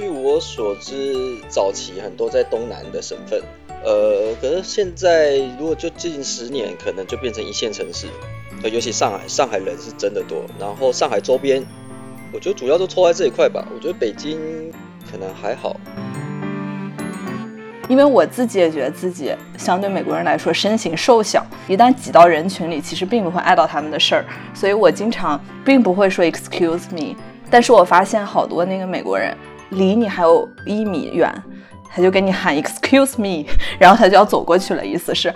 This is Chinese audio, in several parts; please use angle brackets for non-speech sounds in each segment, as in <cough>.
据我所知，早期很多在东南的省份，呃，可是现在如果就近十年，可能就变成一线城市，呃，尤其上海，上海人是真的多，然后上海周边，我觉得主要都抽在这一块吧，我觉得北京可能还好。因为我自己也觉得自己相对美国人来说身形瘦小，一旦挤到人群里，其实并不会碍到他们的事儿，所以我经常并不会说 excuse me。但是我发现好多那个美国人离你还有一米远，他就跟你喊 excuse me，<laughs> 然后他就要走过去了，意思是，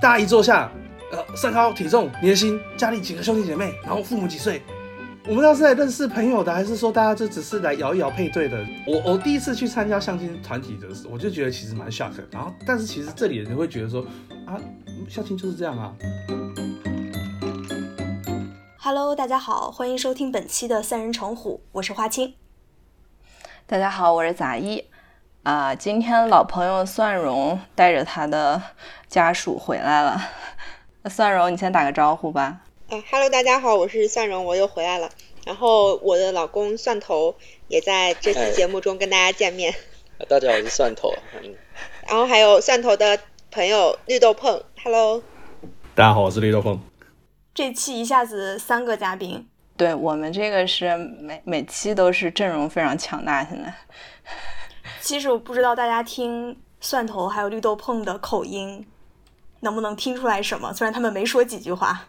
大家一坐下，呃，身高、体重、年薪、家里几个兄弟姐妹，然后父母几岁。我们要是来认识朋友的，还是说大家就只是来摇一摇配对的？我我第一次去参加相亲团体的时候，我就觉得其实蛮 shock。然后，但是其实这里的人会觉得说啊，相亲就是这样啊。Hello，大家好，欢迎收听本期的三人成虎，我是花青。大家好，我是杂一。啊，今天老朋友蒜蓉带着他的家属回来了。<laughs> 蒜蓉，你先打个招呼吧。嗯，Hello，大家好，我是蒜蓉，我又回来了。然后我的老公蒜头也在这期节目中跟大家见面。大家好，我是蒜头。嗯然后还有蒜头的朋友绿豆碰，Hello。大家好，我是绿豆碰。这期一下子三个嘉宾，对我们这个是每每期都是阵容非常强大。现在，<laughs> 其实我不知道大家听蒜头还有绿豆碰的口音能不能听出来什么，虽然他们没说几句话。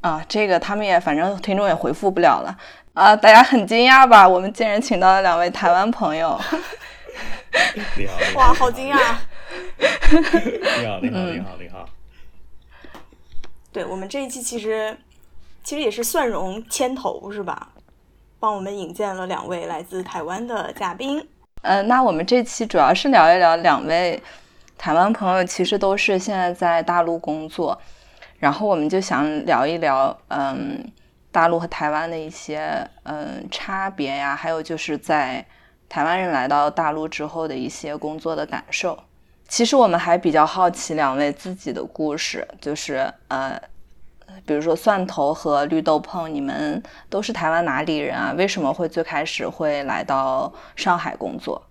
啊，这个他们也反正听众也回复不了了啊！大家很惊讶吧？我们竟然请到了两位台湾朋友。<laughs> 你好，哇，好惊讶！<laughs> 你好，你好，你好，你好。对我们这一期其实其实也是蒜蓉牵头是吧？帮我们引荐了两位来自台湾的嘉宾。呃，那我们这期主要是聊一聊两位台湾朋友，其实都是现在在大陆工作。然后我们就想聊一聊，嗯，大陆和台湾的一些嗯差别呀，还有就是在台湾人来到大陆之后的一些工作的感受。其实我们还比较好奇两位自己的故事，就是呃，比如说蒜头和绿豆碰，你们都是台湾哪里人啊？为什么会最开始会来到上海工作？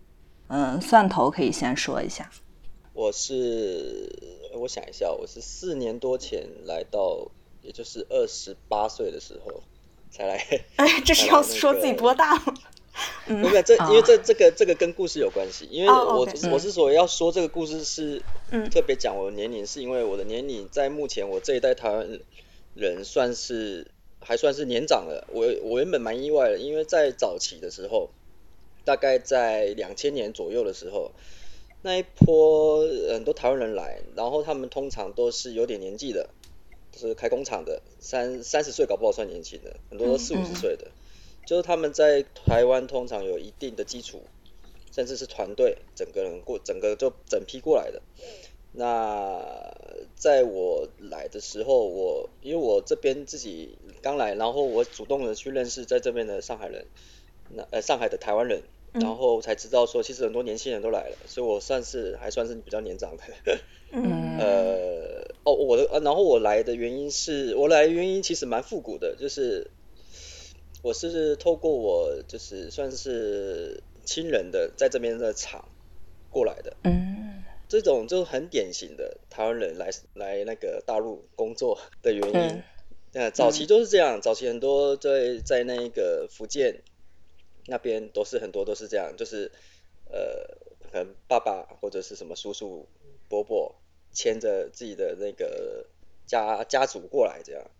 嗯，蒜头可以先说一下。我是。我想一下，我是四年多前来到，也就是二十八岁的时候才来。哎，这是要说自己多大吗？不是，这因为这这个这个跟故事有关系。因为我我是说要说这个故事是特别讲我的年龄，是因为我的年龄在目前我这一代台湾人算是还算是年长了。我我原本蛮意外的，因为在早期的时候，大概在两千年左右的时候。那一波很多台湾人来，然后他们通常都是有点年纪的，是开工厂的，三三十岁搞不好算年轻的，很多都四五十岁的，就是他们在台湾通常有一定的基础，甚至是团队，整个人过整个就整批过来的。那在我来的时候，我因为我这边自己刚来，然后我主动的去认识在这边的上海人，那呃上海的台湾人。然后才知道说，其实很多年轻人都来了，所以我算是还算是比较年长的。嗯。<laughs> 呃，哦，我的，然后我来的原因是我来的原因其实蛮复古的，就是我是透过我就是算是亲人的在这边的厂过来的。嗯。这种就很典型的台湾人来来那个大陆工作的原因。嗯。早期都是这样，早期很多在在那个福建。那边都是很多都是这样，就是呃，可能爸爸或者是什么叔叔伯伯牵着自己的那个家家族过来这样，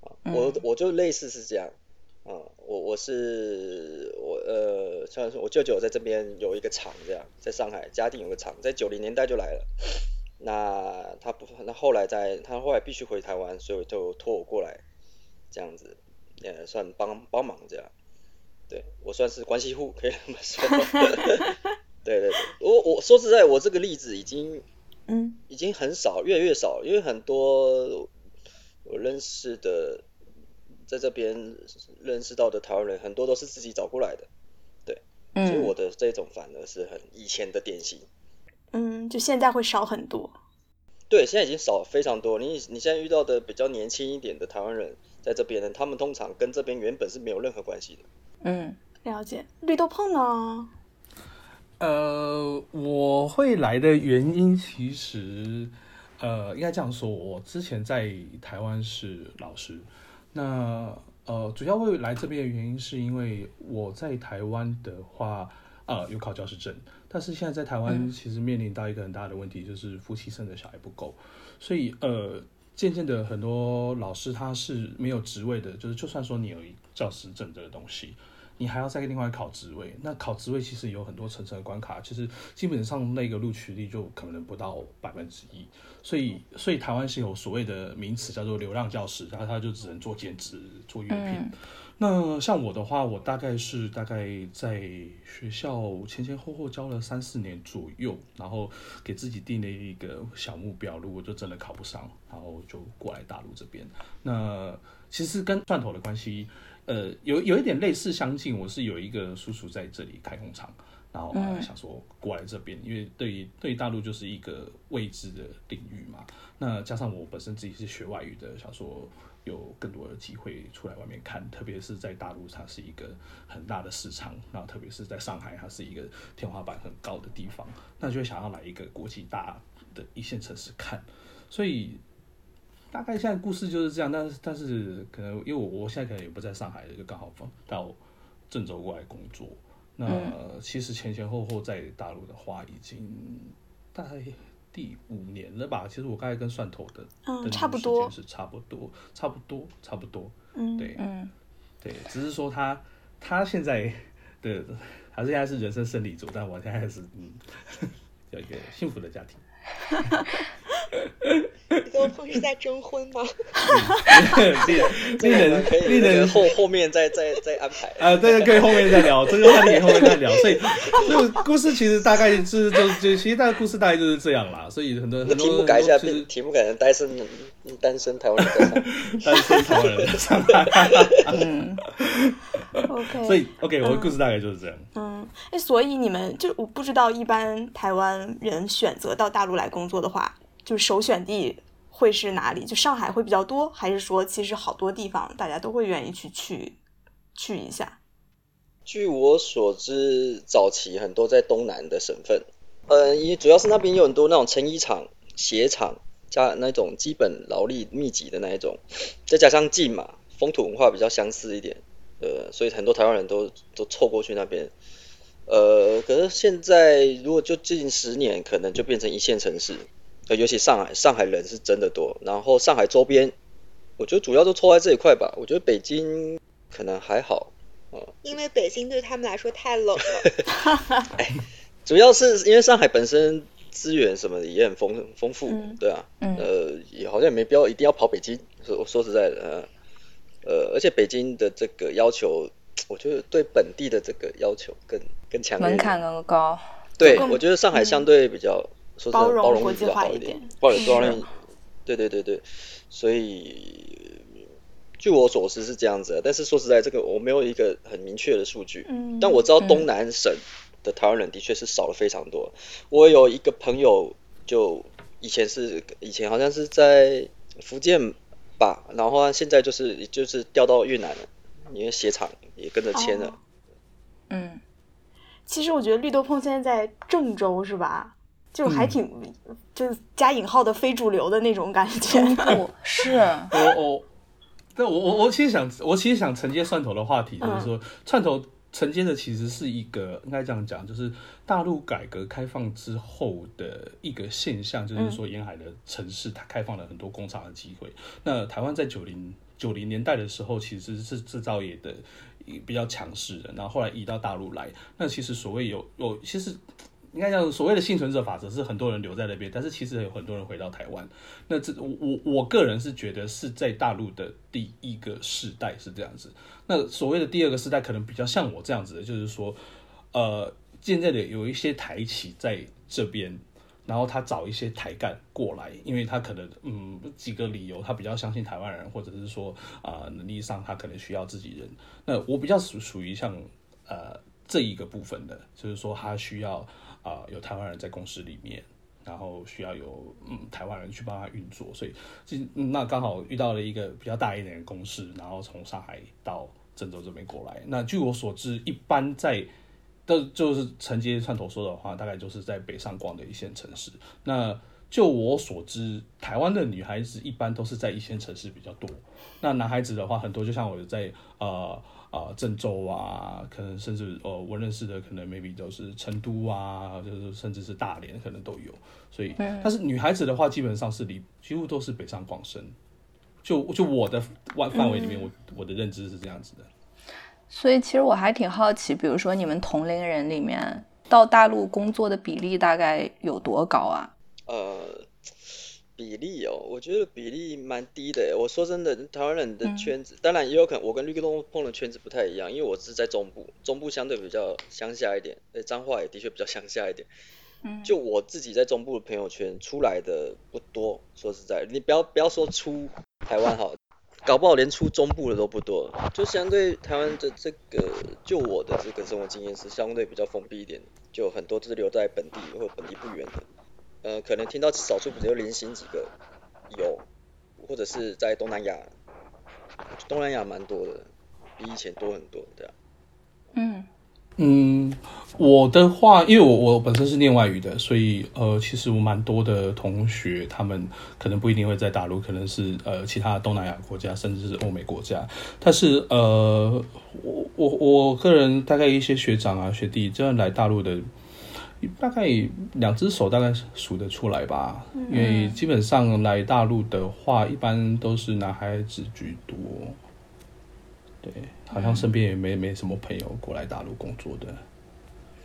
啊，我我就类似是这样，啊，我我是我呃，虽然说我舅舅在这边有一个厂这样，在上海嘉定有个厂，在九零年代就来了，那他不那后来在他后来必须回台湾，所以就托我过来这样子，也算帮帮忙这样。对我算是关系户，可以这么说。<laughs> 对对对，我我说实在，我这个例子已经，嗯，已经很少，越来越少，因为很多我认识的，在这边认识到的台湾人，很多都是自己找过来的。对，所以我的这种反而是很以前的典型。嗯，就现在会少很多。对，现在已经少非常多。你你现在遇到的比较年轻一点的台湾人，在这边呢，他们通常跟这边原本是没有任何关系的。嗯，了解。绿豆碰呢？呃，我会来的原因其实，呃，应该这样说，我之前在台湾是老师，那呃，主要会来这边的原因是因为我在台湾的话，呃，有考教师证，但是现在在台湾其实面临到一个很大的问题，就是夫妻生的小孩不够，所以呃，渐渐的很多老师他是没有职位的，就是就算说你有教师证这个东西。你还要再另外考职位，那考职位其实有很多层层的关卡，其实基本上那个录取率就可能不到百分之一，所以所以台湾是有所谓的名词叫做流浪教师，然后他就只能做兼职做月聘。那像我的话，我大概是大概在学校前前后后教了三四年左右，然后给自己定了一个小目标，如果就真的考不上，然后就过来大陆这边。那其实跟蒜头的关系。呃，有有一点类似相近，我是有一个叔叔在这里开工厂，然后想说过来这边，因为对于对于大陆就是一个未知的领域嘛。那加上我本身自己是学外语的，想说有更多的机会出来外面看，特别是在大陆它是一个很大的市场，然后特别是在上海它是一个天花板很高的地方，那就想要来一个国际大的一线城市看，所以。大概现在故事就是这样，但是但是可能因为我我现在可能也不在上海，就刚好到郑州过来工作。那其实前前后后在大陆的话，已经大概第五年了吧。其实我刚才跟蒜头的嗯差不多是差不多差不多差不多，嗯对嗯对，只是说他他现在的他现在是人生胜利组，但我现在是嗯 <laughs> 有一个幸福的家庭。<laughs> <laughs> 都不是在征婚吗？这这人可以，这人后后面再再再安排啊，这个可以后面再聊，<laughs> 这个话题后面再聊。所以，就故事其实大概是就就其实大概故事大概就是这样啦。所以很多很多题目改一下，题目改成单身单身台湾人，单身台湾人，<laughs> OK。所以 OK，我的故事大概就是这样。嗯，哎，所以你们就我不知道，一般台湾人选择到大陆来工作的话。就首选地会是哪里？就上海会比较多，还是说其实好多地方大家都会愿意去去去一下？据我所知，早期很多在东南的省份，呃，也主要是那边有很多那种成衣厂、鞋厂，加那种基本劳力密集的那一种，再加上近嘛，风土文化比较相似一点，呃，所以很多台湾人都都凑过去那边。呃，可是现在如果就近十年，可能就变成一线城市。呃，尤其上海，上海人是真的多。然后上海周边，我觉得主要都抽在这一块吧。我觉得北京可能还好，哦，因为北京对他们来说太冷了。<laughs> 哎，主要是因为上海本身资源什么的也很丰丰富，对啊，呃，也好像也没必要一定要跑北京。说说实在的，呃，呃，而且北京的这个要求，我觉得对本地的这个要求更更强，门槛更高。对，我觉得上海相对比较。包容国际化一点，包容对对对对，所以据我所知是这样子，但是说实在，这个我没有一个很明确的数据，嗯，但我知道东南省的台湾人的确是少了非常多。我有一个朋友，就以前是以前好像是在福建吧，然后现在就是就是调到越南了，因为鞋厂也跟着签了。嗯，其实我觉得绿豆碰现在在郑州是吧？就还挺，就是加引号的非主流的那种感觉。<laughs> 是，我我，但我我我其实想，我其实想承接蒜头的话题，就是说，蒜头承接的其实是一个应该这样讲，就是大陆改革开放之后的一个现象，就是说沿海的城市它开放了很多工厂的机会。那台湾在九零九零年代的时候，其实是制造业的比较强势的，然后后来移到大陆来。那其实所谓有有，其实。应该讲所谓的幸存者法则，是很多人留在那边，但是其实有很多人回到台湾。那这我我个人是觉得是在大陆的第一个世代是这样子。那所谓的第二个世代，可能比较像我这样子的，就是说，呃，现在的有一些台企在这边，然后他找一些台干过来，因为他可能嗯几个理由，他比较相信台湾人，或者是说啊能力上他可能需要自己人。那我比较属属于像呃这一个部分的，就是说他需要。啊，有台湾人在公司里面，然后需要有嗯台湾人去帮他运作，所以这那刚好遇到了一个比较大一点的公司，然后从上海到郑州这边过来。那据我所知，一般在都就是承接串头说的话，大概就是在北上广的一线城市。那就我所知，台湾的女孩子一般都是在一线城市比较多。那男孩子的话，很多就像我在呃呃郑州啊，可能甚至呃我认识的可能 maybe 都是成都啊，就是甚至是大连，可能都有。所以，但是女孩子的话，基本上是离几乎都是北上广深。就就我的范范围里面，我我的认知是这样子的。所以，其实我还挺好奇，比如说你们同龄人里面到大陆工作的比例大概有多高啊？呃，比例哦，我觉得比例蛮低的。我说真的，台湾人的圈子，当然也有可能我跟绿东碰的圈子不太一样，因为我是在中部，中部相对比较乡下一点，诶，彰化也的确比较乡下一点。嗯，就我自己在中部的朋友圈出来的不多，说实在，你不要不要说出台湾好，搞不好连出中部的都不多，就相对台湾的这个，就我的这个生活经验是相对比较封闭一点，就很多都是留在本地或本地不远的。呃，可能听到少数只有零星几个有，或者是在东南亚，东南亚蛮多的，比以前多很多，对啊。嗯嗯，我的话，因为我我本身是念外语的，所以呃，其实我蛮多的同学，他们可能不一定会在大陆，可能是呃其他东南亚国家，甚至是欧美国家。但是呃，我我我个人大概一些学长啊学弟，这样来大陆的。大概两只手大概数得出来吧，因为基本上来大陆的话，一般都是男孩子居多。对，好像身边也没没什么朋友过来大陆工作的，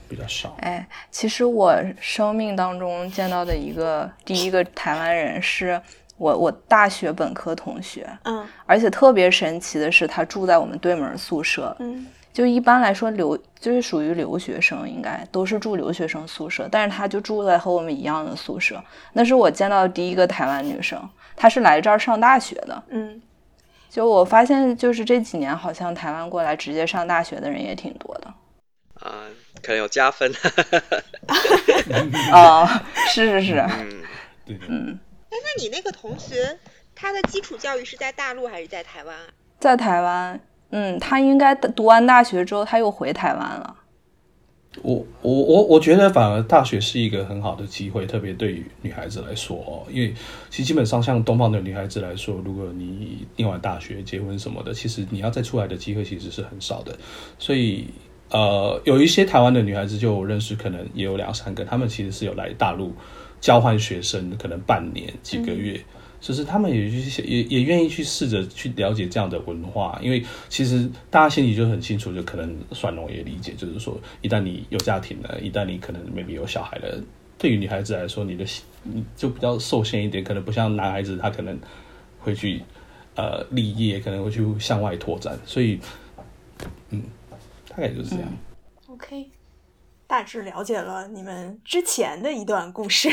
比较少。哎，其实我生命当中见到的一个第一个台湾人是我我大学本科同学，嗯，而且特别神奇的是，他住在我们对门宿舍，嗯。就一般来说，留就是属于留学生，应该都是住留学生宿舍。但是她就住在和我们一样的宿舍。那是我见到的第一个台湾女生，她是来这儿上大学的。嗯，就我发现，就是这几年好像台湾过来直接上大学的人也挺多的。啊，可能有加分。<laughs> 哦，是是是。嗯，对。嗯。哎，那你那个同学，他的基础教育是在大陆还是在台湾啊？在台湾。嗯，他应该读完大学之后，他又回台湾了。我我我我觉得反而大学是一个很好的机会，特别对于女孩子来说哦，因为其实基本上像东方的女孩子来说，如果你念完大学结婚什么的，其实你要再出来的机会其实是很少的。所以呃，有一些台湾的女孩子就认识，可能也有两三个，她们其实是有来大陆交换学生，可能半年几个月。就是他们也去也也愿意去试着去了解这样的文化，因为其实大家心里就很清楚，就可能算龙也理解，就是说一旦你有家庭了，一旦你可能 maybe 有小孩了，对于女孩子来说，你的你就比较受限一点，可能不像男孩子，他可能会去呃立业，可能会去向外拓展，所以嗯，大概就是这样。OK，大致了解了你们之前的一段故事。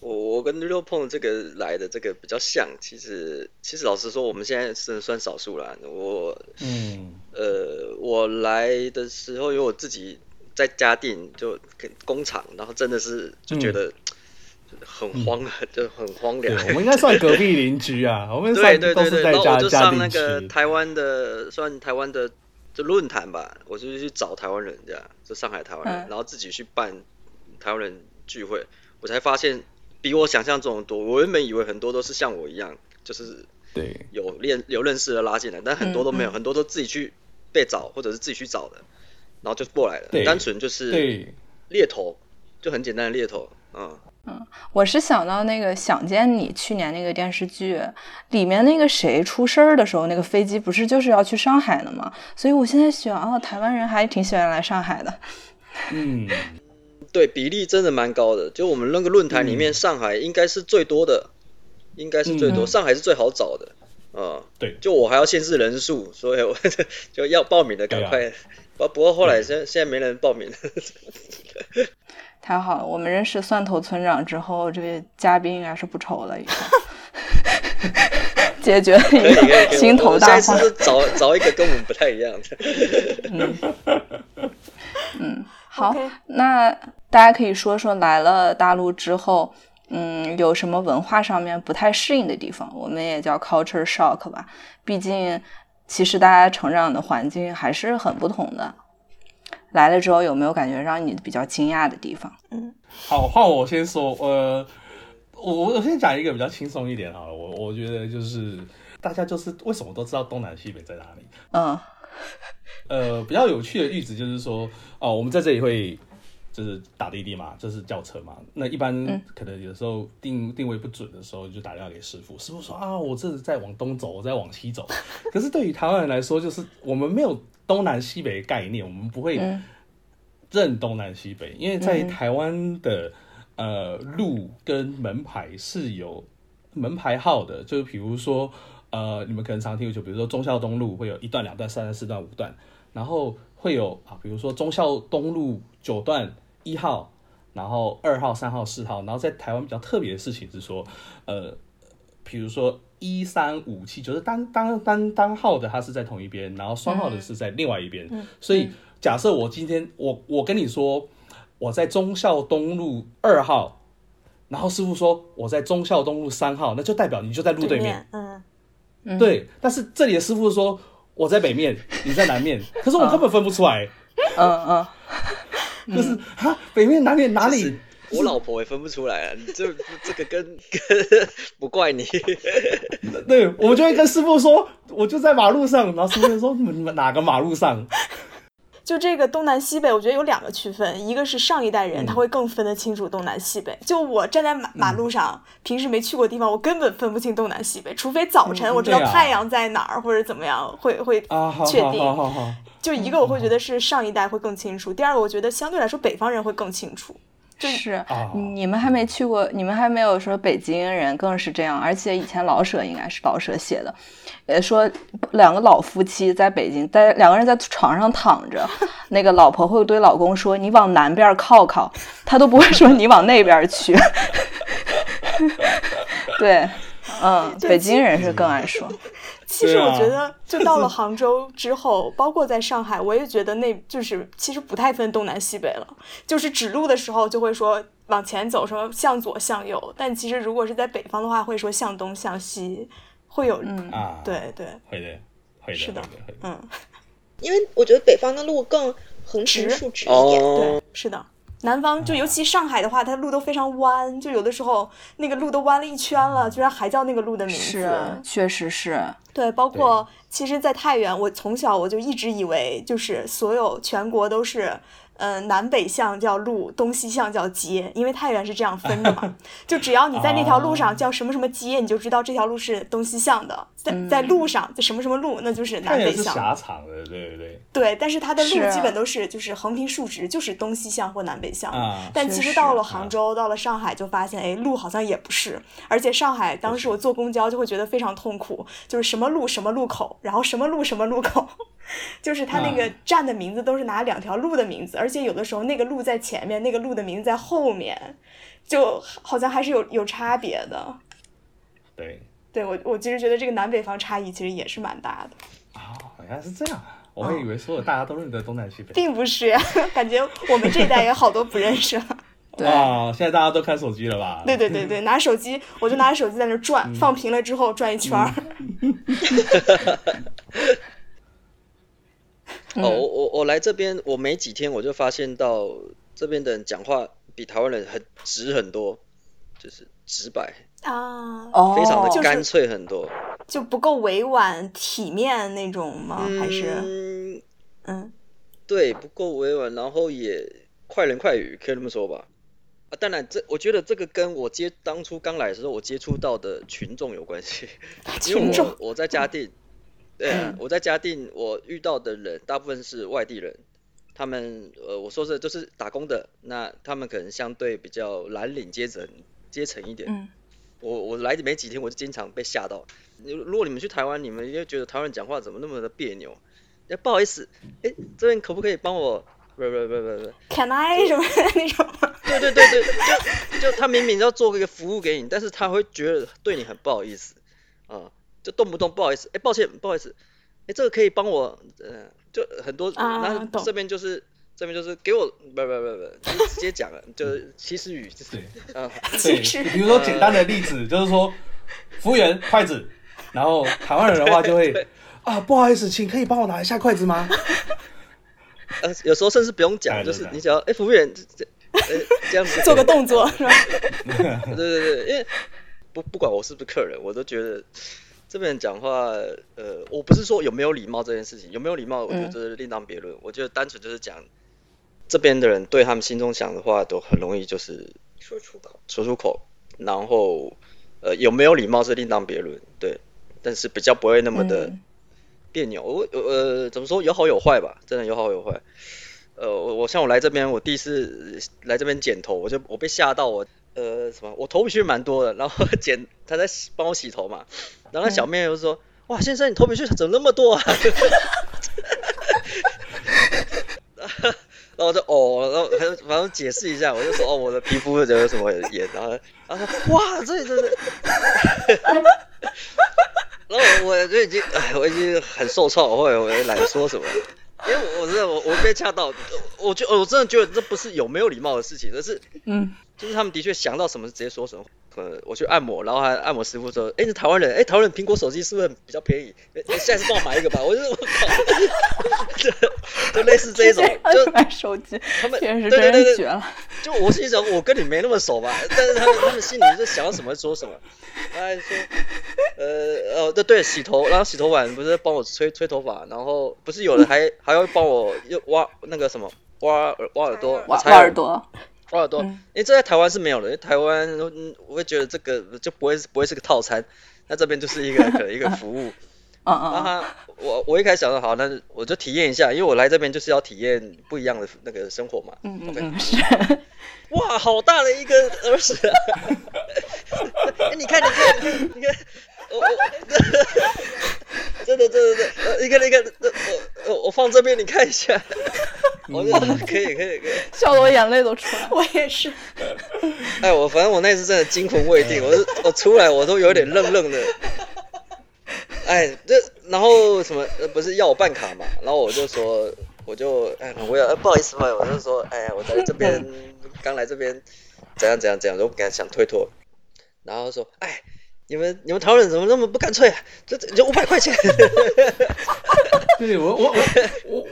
我我跟六碰这个来的这个比较像，其实其实老实说，我们现在是算少数啦。我嗯呃，我来的时候，因为我自己在家定就工厂，然后真的是就觉得很荒，就很荒凉。我们应该算隔壁邻居啊，我们对对对对，然后我就上那个台湾的，算台湾的就论坛吧，我就去找台湾人这样，就上海台湾人，然后自己去办台湾人聚会，我才发现。比我想象中的多，我原本以为很多都是像我一样，就是对。有练有认识的拉进来，但很多都没有，很多都自己去被找或者是自己去找的，然后就过来了，单纯就是猎头，就很简单的猎头，嗯。嗯，我是想到那个想见你去年那个电视剧里面那个谁出事儿的时候，那个飞机不是就是要去上海的吗？所以我现在想啊，台湾人还挺喜欢来上海的，<laughs> 嗯。对比例真的蛮高的，就我们那个论坛里面，上海应该是最多的，应该是最多，上海是最好找的，啊，对，就我还要限制人数，所以我 <laughs> 就要报名的赶快，不不过后来现现在没人报名了，<laughs> 太好了，我们认识蒜头村长之后，这个嘉宾应该是不愁了，<laughs> 解决一个心头大患。找找一个跟我们不太一样的，嗯。嗯。好，那大家可以说说来了大陆之后，嗯，有什么文化上面不太适应的地方？我们也叫 culture shock 吧。毕竟其实大家成长的环境还是很不同的。来了之后有没有感觉让你比较惊讶的地方？嗯，好，换我先说。呃，我我先讲一个比较轻松一点好了。我我觉得就是大家就是为什么都知道东南西北在哪里？嗯，呃，比较有趣的例子就是说，哦，我们在这里会就是打滴滴嘛，就是叫车嘛。那一般可能有时候定定位不准的时候，就打电话给师傅，师傅说啊，我这是在往东走，我在往西走。<laughs> 可是对于台湾人来说，就是我们没有。东南西北的概念，我们不会认东南西北，因为在台湾的呃路跟门牌是有门牌号的，就是比如说呃你们可能常听就比如说忠孝东路会有一段、两段、三段、四段、五段，然后会有啊，比如说忠孝东路九段一号，然后二号、三号、四号，然后在台湾比较特别的事情是说，呃，比如说。一三五七就是单单单单号的，它是在同一边，然后双号的是在另外一边。所以假设我今天我我跟你说我在忠孝东路二号，然后师傅说我在忠孝东路三号，那就代表你就在路对面。嗯，对。但是这里的师傅说我在北面，你在南面，可是我根本分不出来。嗯嗯，<laughs> 就是啊，北面南面哪里？我老婆也分不出来啊！你这 <laughs> 这个跟 <laughs> 跟不怪你，<laughs> 对，我们就会跟师傅说，我就在马路上，然后师傅就说你们哪个马路上？就这个东南西北，我觉得有两个区分，一个是上一代人他会更分得清楚东南西北。就我站在马马路上，平时没去过地方，我根本分不清东南西北，除非早晨我知道太阳在哪儿或者怎么样，会会确定。就一个我会觉得是上一代会更清楚，第二个我觉得相对来说北方人会更清楚。是，你们还没去过，你们还没有说北京人更是这样。而且以前老舍应该是老舍写的，呃，说两个老夫妻在北京，在两个人在床上躺着，那个老婆会对老公说：“你往南边靠靠。”他都不会说你往那边去。<laughs> 对，嗯，北京人是更爱说。其实我觉得，就到了杭州之后，包括在上海，我也觉得那就是其实不太分东南西北了。就是指路的时候就会说往前走，说向左向右。但其实如果是在北方的话，会说向东向西，会有嗯啊，对对，会的，会的，是的，嗯，因为我觉得北方的路更横直竖直一点，对，是的。南方就尤其上海的话，它路都非常弯，就有的时候那个路都弯了一圈了，居然还叫那个路的名字。是，确实是。对，包括其实，在太原，我从小我就一直以为，就是所有全国都是。嗯，南北向叫路，东西向叫街，因为太原是这样分的嘛。<laughs> 就只要你在那条路上叫什么什么街，你就知道这条路是东西向的。在在路上就什么什么路，那就是南北向。狭长的，对对对。对，但是它的路基本都是就是横平竖直，就是东西向或南北向。但其实到了杭州，到了上海，就发现哎，路好像也不是。而且上海当时我坐公交就会觉得非常痛苦，就是什么路什么路口，然后什么路什么路口。<laughs> 就是它那个站的名字都是拿两条路的名字，而且有的时候那个路在前面，那个路的名字在后面，就好像还是有有差别的。对，对我我其实觉得这个南北方差异其实也是蛮大的。啊，原来是这样啊！我还以为所有大家都认得东南西北，并不是，<laughs> 感觉我们这一代也好多不认识了。<laughs> 啊，现在大家都看手机了吧？对对对对，拿手机，我就拿着手机在那转，放平了之后转一圈儿。<laughs> 哦，我我我来这边，我没几天我就发现到这边的人讲话比台湾人很直很多，就是直白啊，非常的干脆很多，就不够委婉体面那种吗？还是嗯，对，不够委婉，然后也快人快语，可以这么说吧。啊，当然这我觉得这个跟我接当初刚来的时候我接触到的群众有关系，<laughs> 群众我在嘉定。对啊，我在嘉定，<laughs> 我遇到的人大部分是外地人，他们呃，我说是就是打工的，那他们可能相对比较蓝领阶层阶层一点。嗯。我我来没几天，我就经常被吓到。如果你们去台湾，你们就觉得台湾人讲话怎么那么的别扭？哎，不好意思，哎，这边可不可以帮我？不不不不不。Can I 什么那种？对对对对，就就他明明要做一个服务给你，但是他会觉得对你很不好意思啊。就动不动不好意思，哎，抱歉，不好意思，哎，这个可以帮我，呃，就很多，那这边就是这边就是给我，不不不不，就直接讲了，<laughs> 就是歧视语，对，啊，对，比如说简单的例子，就是说，服务员筷子，然后台湾人的话就会，<laughs> 啊，不好意思，请可以帮我拿一下筷子吗？<laughs> 呃，有时候甚至不用讲，就是你只要哎，服务员这这呃这样子做个动作是吧？对对对，因为不不管我是不是客人，我都觉得这边讲话，呃，我不是说有没有礼貌这件事情，有没有礼貌，我觉得这是另当别论。我觉得单纯就是讲这边的人对他们心中想的话，都很容易就是说出口，说出口，然后呃有没有礼貌是另当别论，对，但是比较不会那么的。别扭，我呃怎么说有好有坏吧，真的有好有坏。呃，我我像我来这边，我第一次来这边剪头，我就我被吓到，我呃什么，我头皮屑蛮多的，然后 <laughs> 剪他在帮我洗头嘛，然后小妹就说，哇先生你头皮屑怎么那么多啊？<laughs> <laughs> 然后我就哦，然后反正解释一下，我就说哦我的皮肤有什么炎，然后然后说哇这这这。然后我就已经，哎，我已经很受创，我也我也懒得说什么，因为我我真的我我被吓到，我就我真的觉得这不是有没有礼貌的事情，而是，嗯，就是他们的确想到什么直接说什么。呃，我去按摩，然后还按摩师傅说，哎，你台湾人，哎，台湾人苹果手机是不是比较便宜？哎，下次帮我买一个吧。我就我靠，就就类似这一种，就买手机，他们对对对对，就我心想，我跟你没那么熟吧，但是他们他们心里是想要什么说什么。他还说，呃哦对对，洗头，然后洗头碗不是帮我吹吹头发，然后不是有人还还要帮我又挖那个什么挖耳挖耳朵，挖挖耳朵。花耳朵，因为这在台湾是没有的，因为台湾我会觉得这个就不会不会是个套餐，那这边就是一个可能 <laughs> 一个服务。啊啊！我我一开始想说好，那我就体验一下，因为我来这边就是要体验不一样的那个生活嘛。嗯嗯 <laughs> 是。哇，好大的一个耳屎啊！<laughs> 哎，你看你看你看你看，我 <laughs> 我真的真的真的，呃，你看你看，我我我放这边你看一下。我觉得可以可以可以，笑得我眼泪都出来。我也是。哎，我反正我那次真的惊魂未定，我我出来我都有点愣愣的。哎，这然后什么不是要我办卡嘛？然后我就说，我就哎，我要不好意思嘛，我就说，哎呀，我在这边刚来这边，怎样怎样怎样，都不敢想推脱。然后说，哎，你们你们台湾人怎么那么不干脆？啊这这五百块钱。<laughs> 对我我我我。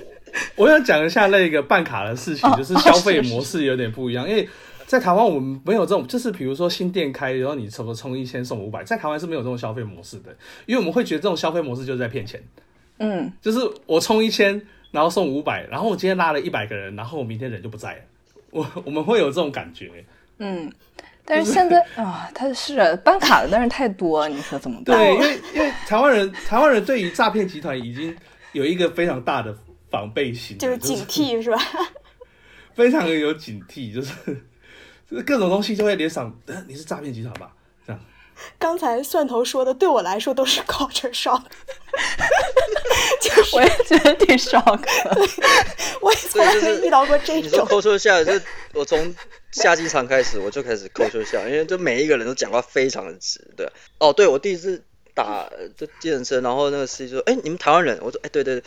我想讲一下那个办卡的事情，就是消费模式有点不一样。因为在台湾我们没有这种，就是比如说新店开，然后你什么充一千送五百，在台湾是没有这种消费模式的，因为我们会觉得这种消费模式就是在骗钱。嗯，就是我充一千，然后送五百，然后我今天拉了一百个人，然后我明天人就不在了。我我们会有这种感觉。嗯，但是现在啊，他是办卡的，但是太多，你说怎么办？对，因为因为台湾人台湾人对于诈骗集团已经有一个非常大的。防备心就是警惕是吧？<laughs> 非常的有警惕，就是就是各种东西就会联想，呃你是诈骗集团吧？这样。刚才蒜头说的，对我来说都是 culture <laughs> shock。我也觉得挺 shock。我也从来没遇到过这种。你说 culture shock，就我从下机场开始，我就开始扣球笑因为就每一个人都讲话非常的直，对。哦，对，我第一次打就计程车，然后那个司机说：“哎，你们台湾人？”我说：“哎，对对对。”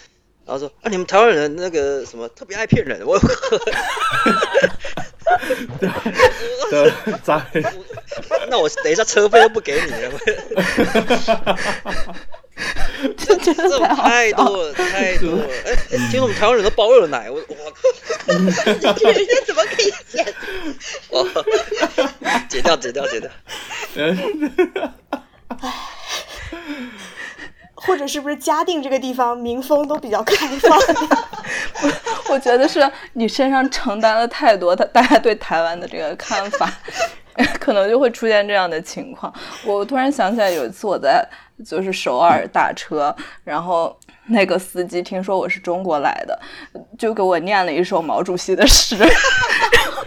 然后说啊，你们台湾人那个什么特别爱骗人，我对诈骗，那我等一下车费都不给你了。这 <laughs> 这种太多了，太多了。哎，听说我们台湾人都包二奶，我我，<laughs> 人家怎么可以剪？哦，剪掉，剪掉，剪掉。<laughs> 或者是不是嘉定这个地方民风都比较开放？我觉得是你身上承担了太多，他大家对台湾的这个看法，<laughs> 可能就会出现这样的情况。我突然想起来，有一次我在就是首尔打车，然后那个司机听说我是中国来的，就给我念了一首毛主席的诗，然后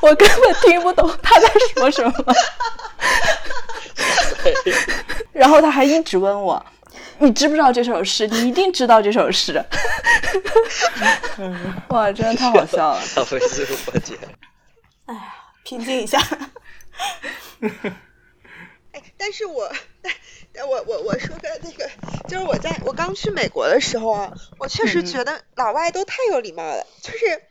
我根本听不懂他在说什么，<laughs> 然后他还一直问我。你知不知道这首诗？你一定知道这首诗。<laughs> 哇，真的太好笑了！浪费师傅姐。哎呀，平静一下。<laughs> 哎，但是我，但我我我说个那个，就是我在我刚去美国的时候啊，我确实觉得老外都太有礼貌了，就是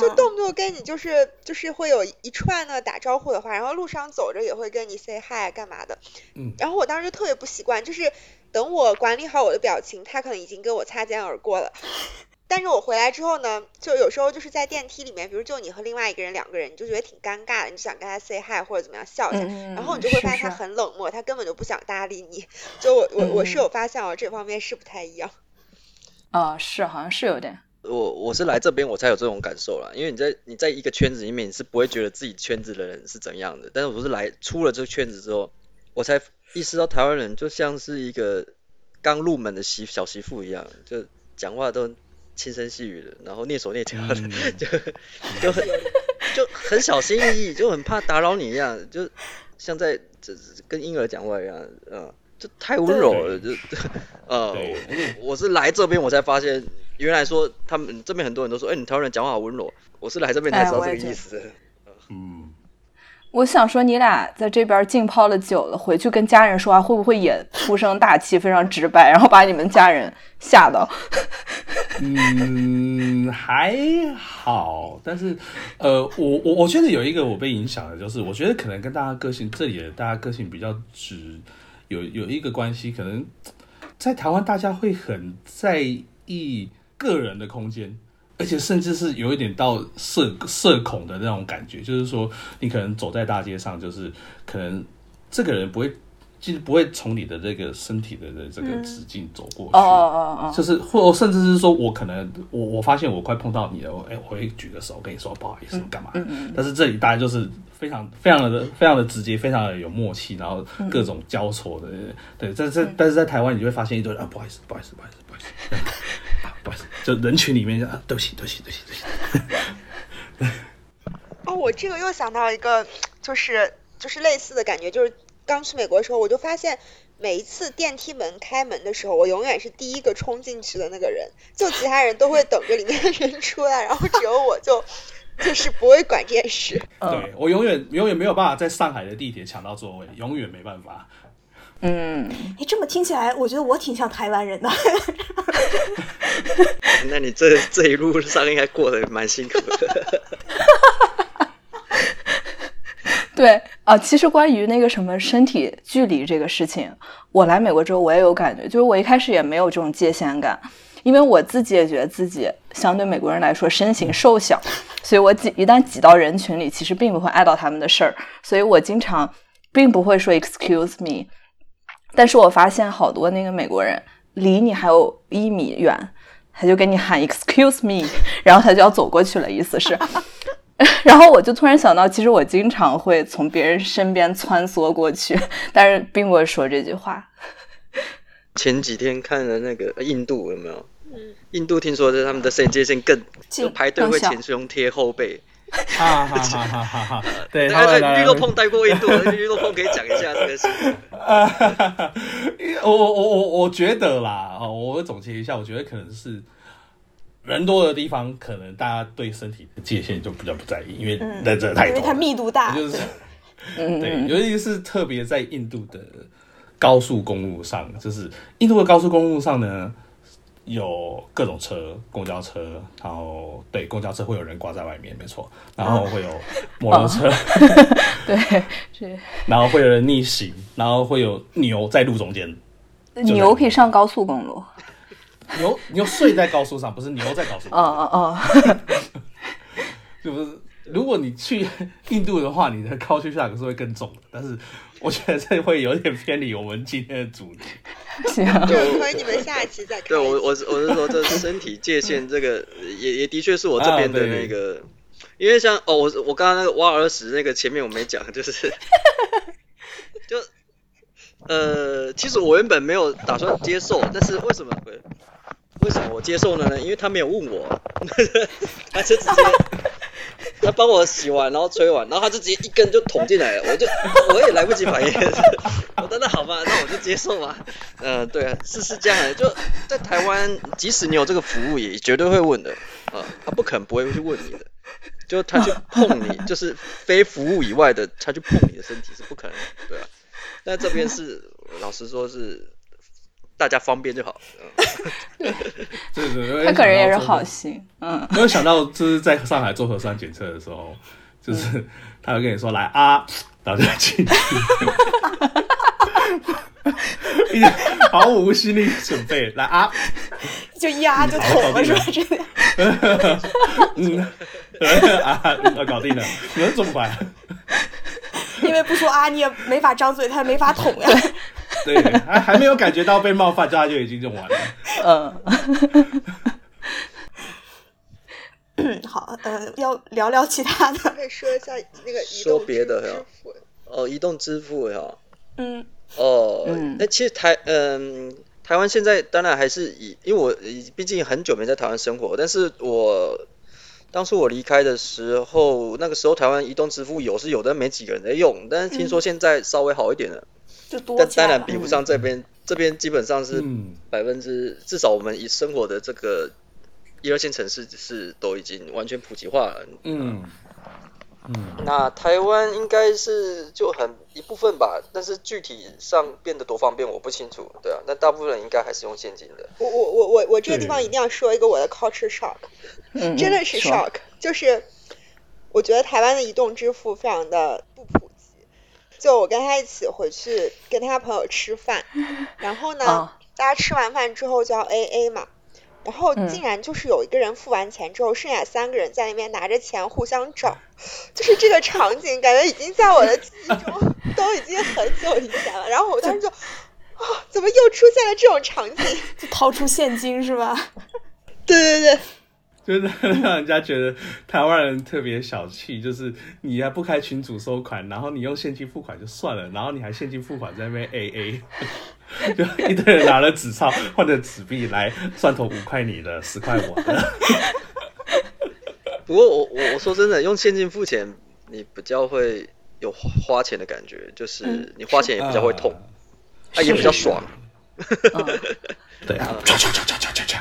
就动不动跟你就是就是会有一串的打招呼的话，然后路上走着也会跟你 say hi 干嘛的。嗯。然后我当时特别不习惯，就是等我管理好我的表情，他可能已经跟我擦肩而过了。但是我回来之后呢，就有时候就是在电梯里面，比如就你和另外一个人两个人，你就觉得挺尴尬的，你就想跟他 say hi 或者怎么样笑一下，然后你就会发现他很冷漠，他根本就不想搭理你。就我我我是有发现哦，这方面是不太一样。啊，<laughs> 是好像是有点。我我是来这边我才有这种感受了，因为你在你在一个圈子里面，你是不会觉得自己圈子的人是怎样的。但是我是来出了这个圈子之后，我才意识到台湾人就像是一个刚入门的媳小媳妇一样，就讲话都。轻声细语的，然后蹑手蹑脚的，就就很就很小心翼翼，就很怕打扰你一样，就像在这跟婴儿讲话一样，嗯，就太温柔了，就 <laughs> 呃，我是来这边我才发现，原来说他们这边很多人都说，哎，你台湾人讲话好温柔，我是来这边才知道这个意思，嗯。我想说，你俩在这边浸泡了久了，回去跟家人说话会不会也粗声大气、非常直白，然后把你们家人吓到？<laughs> 嗯，还好，但是呃，我我我觉得有一个我被影响的，就是我觉得可能跟大家个性这里的大家个性比较直，有有一个关系，可能在台湾大家会很在意个人的空间。而且甚至是有一点到社社恐的那种感觉，就是说你可能走在大街上，就是可能这个人不会，就是不会从你的这个身体的的这个直径走过去，哦哦哦，就是或甚至是说我可能我我发现我快碰到你了，哎，我会举个手跟你说不好意思，干嘛？但是这里大家就是非常非常的非常的直接，非常的有默契，然后各种交错的，对，在在但是在台湾你就会发现一堆啊，不好意思，不好意思，不好意思，不好意思。<laughs> 不是，就人群里面啊，对不起，对不起，对不起，对。<laughs> 哦，我这个又想到一个，就是就是类似的感觉，就是刚去美国的时候，我就发现每一次电梯门开门的时候，我永远是第一个冲进去的那个人，就其他人都会等着里面的人出来，然后只有我就就是不会管这件事。<laughs> 对我永远永远没有办法在上海的地铁抢到座位，永远没办法。嗯，哎，这么听起来，我觉得我挺像台湾人的。<laughs> 那你这这一路上应该过得蛮辛苦的。<laughs> 对啊，其实关于那个什么身体距离这个事情，我来美国之后我也有感觉，就是我一开始也没有这种界限感，因为我自己也觉得自己相对美国人来说身形瘦小，所以我挤一旦挤到人群里，其实并不会碍到他们的事儿，所以我经常并不会说 excuse me。但是我发现好多那个美国人离你还有一米远，他就跟你喊 “excuse me”，<laughs> 然后他就要走过去了，意思是。<laughs> 然后我就突然想到，其实我经常会从别人身边穿梭过去，但是并不会说这句话。前几天看了那个印度有没有？嗯印度听说是他们的线界线更排队会前胸贴后背。哈哈哈哈哈哈！对，绿豆碰带过印度，绿豆碰可以讲一下这个事。啊哈哈！我我我我我觉得啦，哦，我总结一下，我觉得可能是人多的地方，可能大家对身体的界限就比较不在意，因为人真的太多，因为它密度大，就是对，尤其是特别在印度的高速公路上，就是印度的高速公路上呢。有各种车，公交车，然后对公交车会有人挂在外面，没错，然后会有摩托车，<laughs> 对，是，然后会有人逆行，然后会有牛在路中间，牛可以上高速公路，牛牛睡在高速上，不是牛在高速，哦哦哦，<laughs> 是不是？如果你去印度的话，你的高血压可是会更重的，但是。我觉得这会有点偏离我们今天的主题。行，<laughs> 对，可以你们下一期再看。对我，我是我是说，这身体界限这个也也的确是我这边的那个，因为像哦，我我刚刚那个挖耳屎那个前面我没讲，就是 <laughs> 就呃，其实我原本没有打算接受，但是为什么会为什么我接受了呢？因为他没有问我，<laughs> 他就直接。<laughs> 他帮我洗完，然后吹完，然后他就直接一根就捅进来了，我就我也来不及反应，<laughs> 我说那好吧，那我就接受吧。嗯，<laughs> 对啊，是是这样的，就在台湾，即使你有这个服务，也绝对会问的啊，他不可能不会去问你的，就他去碰你，就是非服务以外的，他去碰你的身体是不可能，对啊。那这边是老实说，是大家方便就好。<laughs> 对对，他可能也是好心。嗯，没有想到就是在上海做核酸检测的时候，就是 <laughs> 他会跟你说来啊，然后就进去。毫无心理准备，来啊，就压就捅了是吧？这个，<laughs> 嗯，啊，搞定了，能怎么办？因为不说啊，你也没法张嘴，他也没法捅呀。<laughs> 对，还还没有感觉到被冒犯，大家就已经用完了。<laughs> 嗯，好，呃，要聊聊其他的，可以说一下那个说别的呀。哦，移动支付呀。嗯。哦，那其实台嗯，台湾现在当然还是以，因为我毕竟很久没在台湾生活，但是我当初我离开的时候，那个时候台湾移动支付有是有的，没几个人在用，但是听说现在稍微好一点了，但当然比不上这边，这边基本上是百分之至少我们以生活的这个一二线城市是都已经完全普及化了，嗯。嗯。那台湾应该是就很一部分吧，但是具体上变得多方便我不清楚，对啊，那大部分人应该还是用现金的。我我我我我这个地方一定要说一个我的 culture shock，真的是 shock，就是我觉得台湾的移动支付非常的。就我跟他一起回去跟他朋友吃饭，<laughs> 然后呢，大家吃完饭之后就要 A A 嘛。然后竟然就是有一个人付完钱之后，剩下三个人在那边拿着钱互相找，就是这个场景，感觉已经在我的记忆中 <laughs> 都已经很久以前了。然后我当时就，啊，怎么又出现了这种场景？<laughs> 就掏出现金是吧？对对对。就是让人家觉得台湾人特别小气，就是你还不开群主收款，然后你用现金付款就算了，然后你还现金付款在那边 A A，<laughs> 就一堆人拿了纸钞或者纸币来算头五块你的十块我的。<laughs> 不过我我我说真的，用现金付钱你比较会有花钱的感觉，就是你花钱也比较会痛，啊也比较爽。<laughs> 对啊，唰唰唰唰唰唰唰，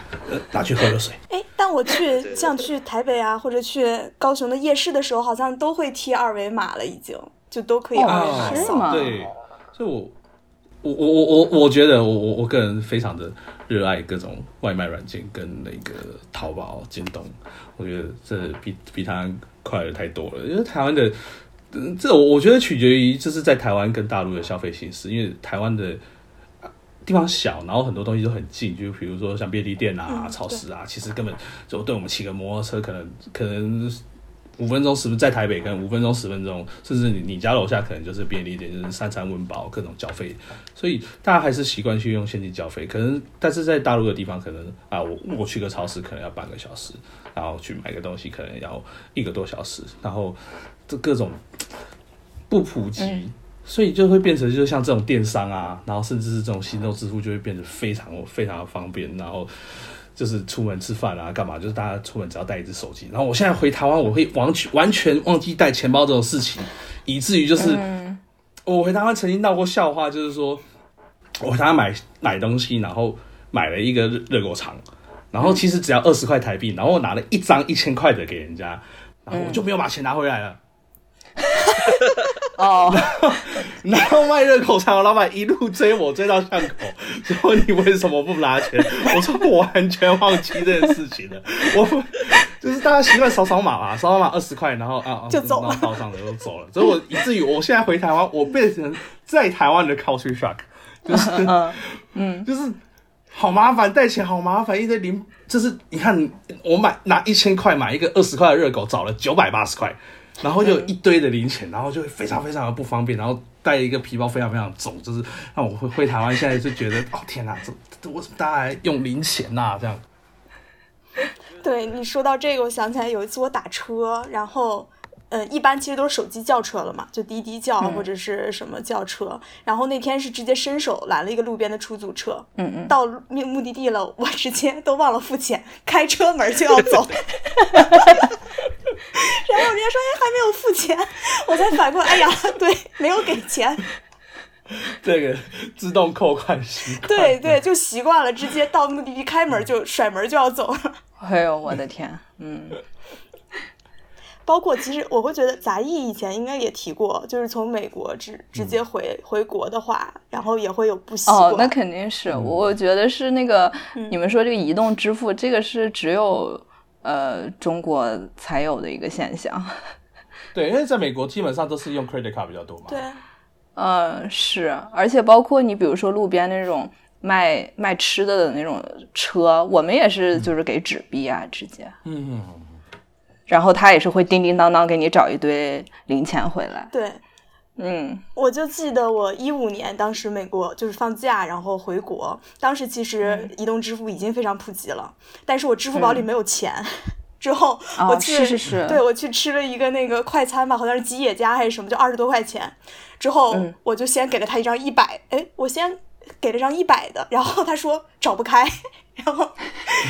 拿去喝热水。哎，但我去像去台北啊，或者去高雄的夜市的时候，好像都会贴二维码了，已经就都可以二维码扫。对，所以我我我我我我觉得我我我个人非常的热爱各种外卖软件跟那个淘宝、京东，我觉得这比比台湾快的太多了。因为台湾的，这我我觉得取决于就是在台湾跟大陆的消费形式，因为台湾的。地方小，然后很多东西都很近，就比如说像便利店啊、超市啊，其实根本就对我们骑个摩托车，可能可能五分钟十分在台北，可能五分钟十分钟，甚至你你家楼下可能就是便利店，就是三餐温饱，各种缴费，所以大家还是习惯去用现金缴费。可能但是在大陆的地方，可能啊，我我去个超市可能要半个小时，然后去买个东西可能要一个多小时，然后这各种不普及。所以就会变成，就像这种电商啊，然后甚至是这种行动支付，就会变得非常非常的方便。然后就是出门吃饭啊，干嘛，就是大家出门只要带一只手机。然后我现在回台湾，我会完全完全忘记带钱包这种事情，以至于就是我回台湾曾经闹过笑话，就是说我回台湾买买东西，然后买了一个热狗肠，然后其实只要二十块台币，然后我拿了一张一千块的给人家，然后我就没有把钱拿回来了。<laughs> 哦，<laughs> 然后卖热狗肠的老板一路追我追到巷口，说你为什么不拿钱？<laughs> 我说我完全忘记这件事情了。我就是大家习惯扫扫码嘛，扫扫码二十块，然后啊就走了，到账了就走了。所以我以至于我现在回台湾，我变成在台湾的 culture shock，就是 <laughs> 嗯，就是好麻烦，带钱好麻烦，一堆零，就是你看我买拿一千块买一个二十块的热狗，找了九百八十块。然后就一堆的零钱，然后就会非常非常的不方便，然后带一个皮包非常非常重，就是让我回回台湾，现在就觉得哦天哪，这这为什么大家还用零钱呐？这样。<laughs> 对你说到这个，我想起来有一次我打车，然后。呃，一般其实都是手机叫车了嘛，就滴滴叫或者是什么叫车。然后那天是直接伸手拦了一个路边的出租车，嗯嗯，到目目的地了，我直接都忘了付钱，开车门就要走。<laughs> 然后人家说哎还没有付钱，我才反过来，哎呀，对，没有给钱。<laughs> 这个自动扣款习惯。对对，就习惯了，直接到目的地开门就甩门就要走了。哎呦我的天，嗯。包括其实我会觉得杂艺以前应该也提过，就是从美国直直接回回国的话，然后也会有不习惯。哦，那肯定是，我觉得是那个你们说这个移动支付，这个是只有呃中国才有的一个现象。<laughs> 对，因为在美国基本上都是用 credit card 比较多嘛。对，嗯，是，而且包括你比如说路边那种卖卖吃的的那种车，我们也是就是给纸币啊，直接。嗯嗯。然后他也是会叮叮当当给你找一堆零钱回来。对，嗯，我就记得我一五年当时美国就是放假，然后回国，当时其实移动支付已经非常普及了，但是我支付宝里没有钱。<laughs> 之后我去，是是是，对我去吃了一个那个快餐吧，好像是吉野家还是什么，就二十多块钱。之后我就先给了他一张一百，哎，我先给了张一百的，然后他说找不开。然后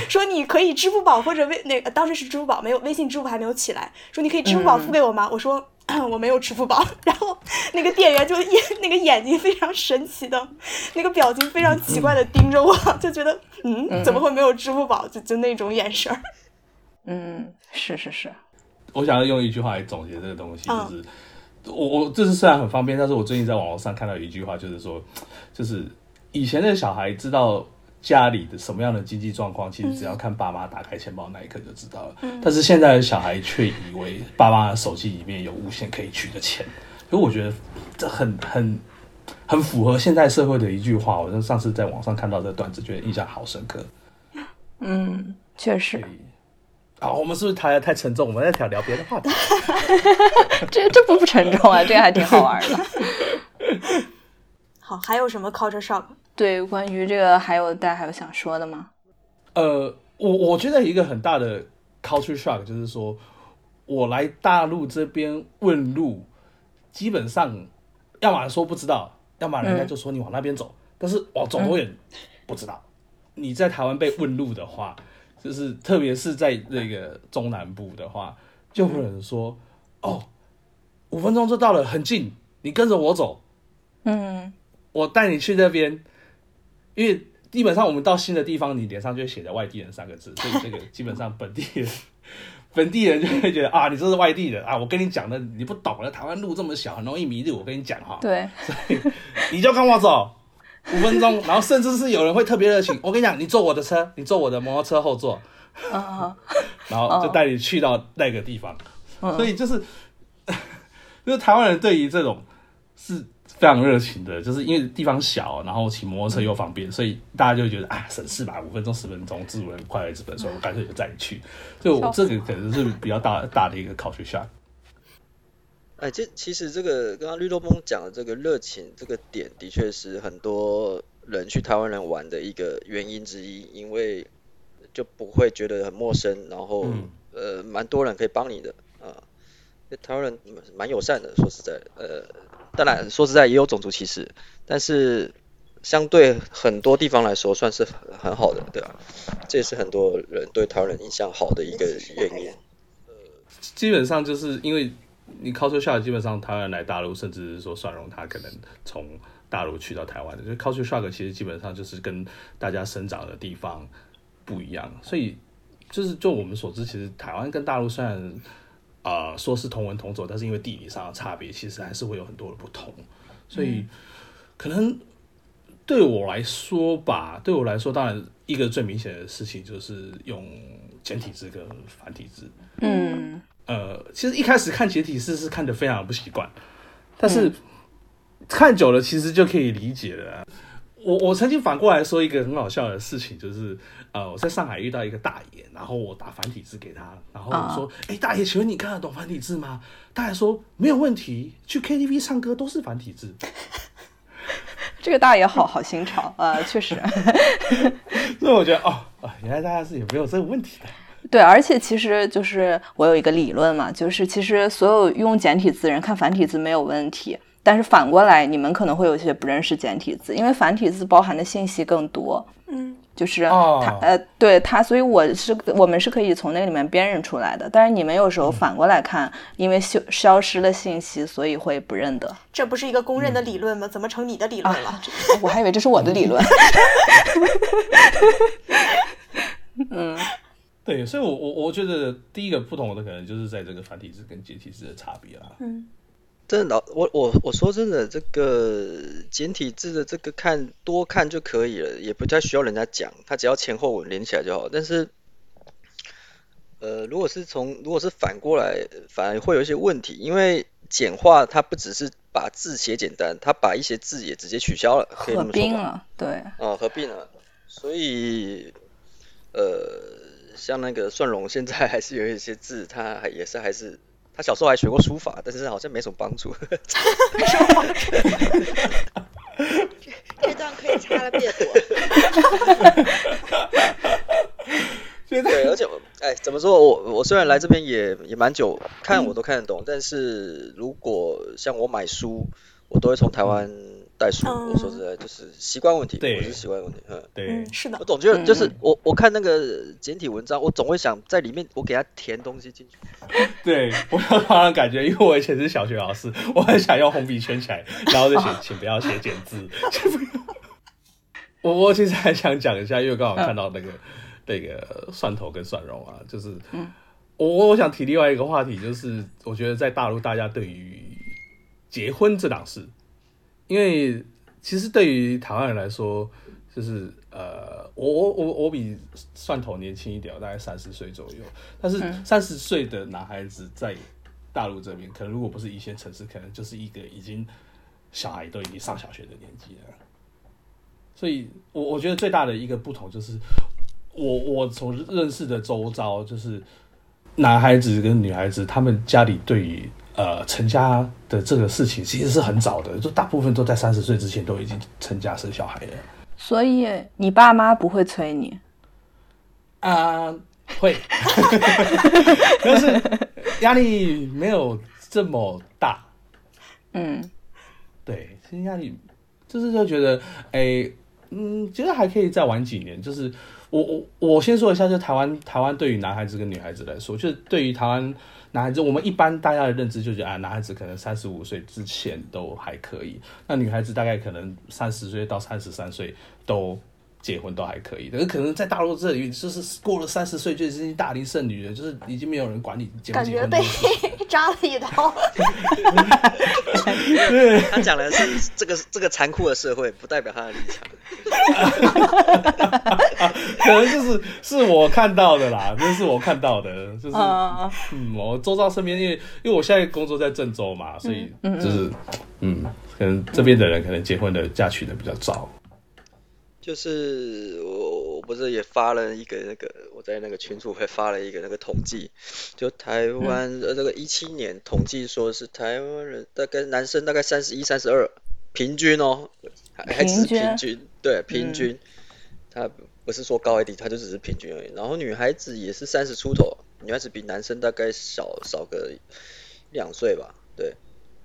说你可以支付宝或者微那个当时是支付宝没有微信支付还没有起来，说你可以支付宝付给我吗？我说 <clears throat> 我没有支付宝。然后那个店员就眼那个眼睛非常神奇的，那个表情非常奇怪的盯着我，<laughs> 就觉得嗯怎么会没有支付宝？就就那种眼神儿。嗯，是是是。我想要用一句话来总结这个东西，就是我我这是虽然很方便，但是我最近在网络上看到一句话，就是说，就是以前的小孩知道。家里的什么样的经济状况，其实只要看爸妈打开钱包那一刻就知道了。但是现在的小孩却以为爸妈的手机里面有无限可以取的钱，所以我觉得这很很很符合现代社会的一句话。我上次在网上看到这个段子，觉得印象好深刻。嗯，确实。好，我们是不是谈太沉重？我们再聊聊别的话题。<laughs> 这这不不沉重啊，这个还挺好玩的。<laughs> <laughs> 好，还有什么 culture shock？对，关于这个还有大家还有想说的吗？呃，我我觉得一个很大的 culture shock 就是说，我来大陆这边问路，基本上要么说不知道，要么人家就说你往那边走，但是往走多远不知道。你在台湾被问路的话，就是特别是在那个中南部的话，就会有人说：“哦，五分钟就到了，很近，你跟着我走。”嗯，我带你去那边。因为基本上我们到新的地方，你脸上就会写着“外地人”三个字，所以这个基本上本地人，本地人就会觉得啊，你这是外地人啊！我跟你讲的，你不懂的，台湾路这么小，很容易迷路。我跟你讲哈，对，所以你就跟我走五分钟，然后甚至是有人会特别热情。我跟你讲，你坐我的车，你坐我的摩托车后座，然后就带你去到那个地方。所以就是，<laughs> 就是台湾人对于这种是。非常热情的，就是因为地方小，然后骑摩托车又方便，所以大家就觉得啊，省事吧，五分钟十分钟，自主人快乐之本，所以我干脆就带你去。所以我这个可能是比较大大的一个考学项。哎，这其实这个刚刚绿豆崩讲的这个热情这个点，的确是很多人去台湾人玩的一个原因之一，因为就不会觉得很陌生，然后呃，蛮多人可以帮你的啊，台湾人蛮友善的，说实在，呃。当然，说实在也有种族歧视，但是相对很多地方来说，算是很好的，对吧？这也是很多人对台湾人印象好的一个原因。呃，基本上就是因为你 culture shock，基本上台湾人来大陆，甚至是说算容他可能从大陆去到台湾的，就 culture shock 其实基本上就是跟大家生长的地方不一样，所以就是就我们所知，其实台湾跟大陆虽然。啊，说是同文同种，但是因为地理上的差别，其实还是会有很多的不同。所以，可能对我来说吧，对我来说，当然一个最明显的事情就是用简体字跟繁体字。嗯，呃，其实一开始看简体字是看的非常不习惯，但是看久了，其实就可以理解了。我我曾经反过来说一个很好笑的事情，就是呃，我在上海遇到一个大爷，然后我打繁体字给他，然后我说：“哎，大爷，请问你看得懂繁体字吗？”大爷说：“没有问题，去 KTV 唱歌都是繁体字。<laughs> ”这个大爷好好新潮啊，确实。<laughs> 所以我觉得哦啊，原来大家是也没有这个问题的。对，而且其实就是我有一个理论嘛，就是其实所有用简体字人看繁体字没有问题。但是反过来，你们可能会有一些不认识简体字，因为繁体字包含的信息更多。嗯，就是它呃，对它，所以我是我们是可以从那里面辨认出来的。但是你们有时候反过来看，因为消消失了信息，所以会不认得。这不是一个公认的理论吗？怎么成你的理论了？我还以为这是我的理论。<laughs> 嗯。对，所以，我我我觉得第一个不同的可能就是在这个繁体字跟简体字的差别啦。嗯，真的，我我我说真的，这个简体字的这个看多看就可以了，也不太需要人家讲，它只要前后文连起来就好。但是，呃，如果是从如果是反过来，反而会有一些问题，因为简化它不只是把字写简单，它把一些字也直接取消了，合并了，对，啊，合并了，所以，呃。像那个蒜蓉，现在还是有一些字，它还也是还是他小时候还学过书法，但是好像没什么帮助。这段可以插了，别躲。对，而且哎，怎么说？我我虽然来这边也也蛮久，看我都看得懂，但是如果像我买书，我都会从台湾。代数，我说实在就是习惯问题，对，是习惯问题，嗯，对，是的，我总觉得就是我我看那个简体文章，我总会想在里面我给他填东西进去。<laughs> 对，我有同样感觉，因为我以前是小学老师，<laughs> 我很想用红笔圈起来，然后就写，<laughs> 请不要写简字。我我其实还想讲一下，因为刚好看到那个那个蒜头跟蒜蓉啊，就是我我想提另外一个话题，就是我觉得在大陆大家对于结婚这档事。因为其实对于台湾人来说，就是呃，我我我我比蒜头年轻一点，大概三十岁左右。但是三十岁的男孩子在大陆这边，可能如果不是一线城市，可能就是一个已经小孩都已经上小学的年纪了。所以，我我觉得最大的一个不同就是，我我从认识的周遭，就是男孩子跟女孩子，他们家里对于。呃，成家的这个事情其实是很早的，就大部分都在三十岁之前都已经成家生小孩了。所以你爸妈不会催你？啊，会，<laughs> 但是压力没有这么大。嗯，对，其实压力就是就觉得，哎，嗯，觉得还可以再玩几年。就是我我我先说一下，就台湾台湾对于男孩子跟女孩子来说，就是对于台湾。男孩子，我们一般大家的认知就觉得啊，男孩子可能三十五岁之前都还可以，那女孩子大概可能三十岁到三十三岁都结婚都还可以，的可能在大陆这里，就是过了三十岁就已经大龄剩女了，就是已经没有人管你结不结婚。感觉被扎了一刀。<laughs> 他讲的是这个这个残酷的社会，不代表他的立场。<laughs> 可能就是是我看到的啦，这是我看到的，就是嗯，我周遭身边，因为因为我现在工作在郑州嘛，所以就是嗯，可能这边的人可能结婚的嫁娶的比较早。就是我我不是也发了一个那个我在那个群组还发了一个那个统计，就台湾呃这个一七年统计说是台湾人大概男生大概三十一三十二平均哦，还只是平均对平均，他不是说高还低，他就只是平均而已。然后女孩子也是三十出头，女孩子比男生大概少少个两岁吧。对，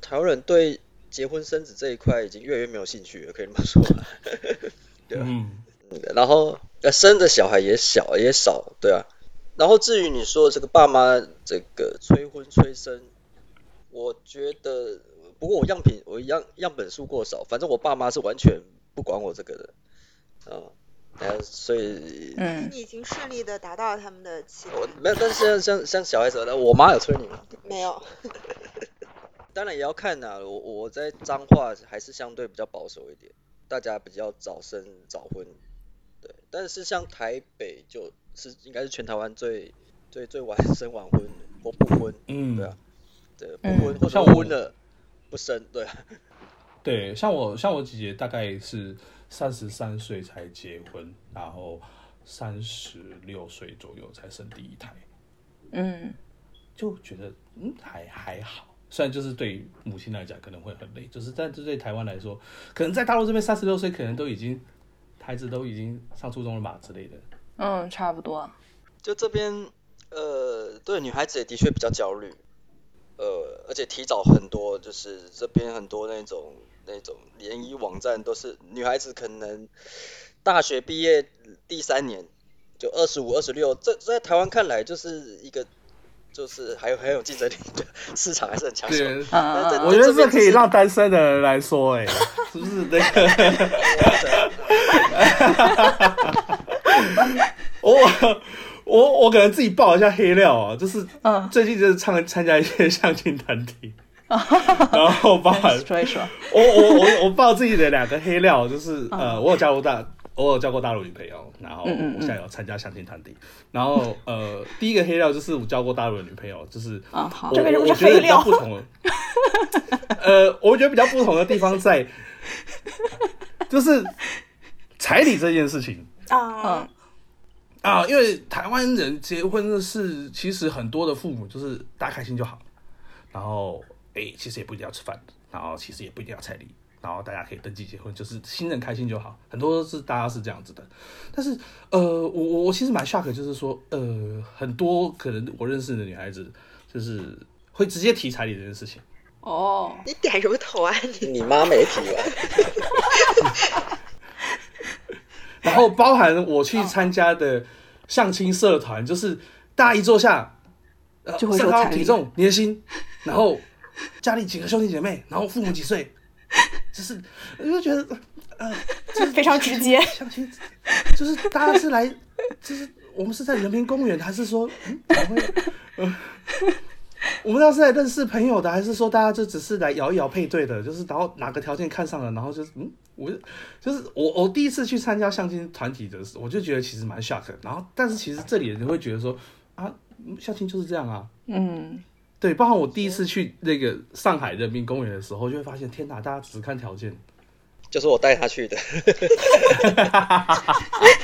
台湾人对结婚生子这一块已经越来越没有兴趣了，可以这么说。<laughs> 对啊，嗯，然后呃生的小孩也小也少，对啊。然后至于你说这个爸妈这个催婚催生，我觉得不过我样品我样样本数过少，反正我爸妈是完全不管我这个的，啊，所以嗯，你已经顺利的达到了他们的期待。没有，但是像像像小孩子的，我妈有催你吗？没有。<laughs> 当然也要看呐，我我在脏话还是相对比较保守一点。大家比较早生早婚，对，但是像台北就是应该是全台湾最最最晚生晚婚或不婚，嗯，对啊，对不婚或者婚了不生，对，<laughs> 对，像我像我姐姐大概是三十三岁才结婚，然后三十六岁左右才生第一胎，嗯，就觉得嗯还还好。虽然就是对于母亲来讲可能会很累，就是但这对台湾来说，可能在大陆这边三十六岁可能都已经孩子都已经上初中了吧之类的。嗯，差不多。就这边呃，对女孩子也的确比较焦虑，呃，而且提早很多，就是这边很多那种那种联谊网站都是女孩子可能大学毕业第三年就二十五、二十六，这在台湾看来就是一个。就是还有 <laughs> 很有竞争力的市场还是很强势。我觉得这可以让单身的人来说，哎，是不是？那个？<laughs> 我我我我可能自己爆一下黑料啊，就是最近就是参参加一些相亲团体，<laughs> 然后包含说一说，我我我我爆自己的两个黑料，就是呃，我有加入大，我有交过大陆女朋友，然后我现在有参加相亲团体，然后呃，第一个黑料就是我交过大陆的女朋友，就是啊好，这个我觉得比较不同，呃，我觉得比较不同的地方在，<laughs> 就是彩礼这件事情。啊。啊，因为台湾人结婚的是，其实很多的父母就是大家开心就好，然后哎，其实也不一定要吃饭，然后其实也不一定要彩礼，然后大家可以登记结婚，就是新人开心就好，很多是大家是这样子的。但是呃，我我我其实蛮 shock，就是说呃，很多可能我认识的女孩子就是会直接提彩礼这件事情。哦，你点什么头啊？你你妈没提吧？<laughs> 然后包含我去参加的相亲社团，就是大家一坐下，呃，身高、体重、年薪，然后家里几个兄弟姐妹，然后父母几岁，就是我就觉得呃，就是 <laughs> 非常直接。<laughs> 相亲就是大家是来，就是我们是在人民公园，还是说嗯，会我们要是来认识朋友的，还是说大家就只是来摇一摇配对的？就是然后哪个条件看上了，然后就是嗯。我就是我，我第一次去参加相亲团体的时候，我就觉得其实蛮 shock。然后，但是其实这里人会觉得说啊，相亲就是这样啊。嗯，对。包括我第一次去那个上海人民公园的时候，就会发现天哪，大家只看条件。就是我带他去的。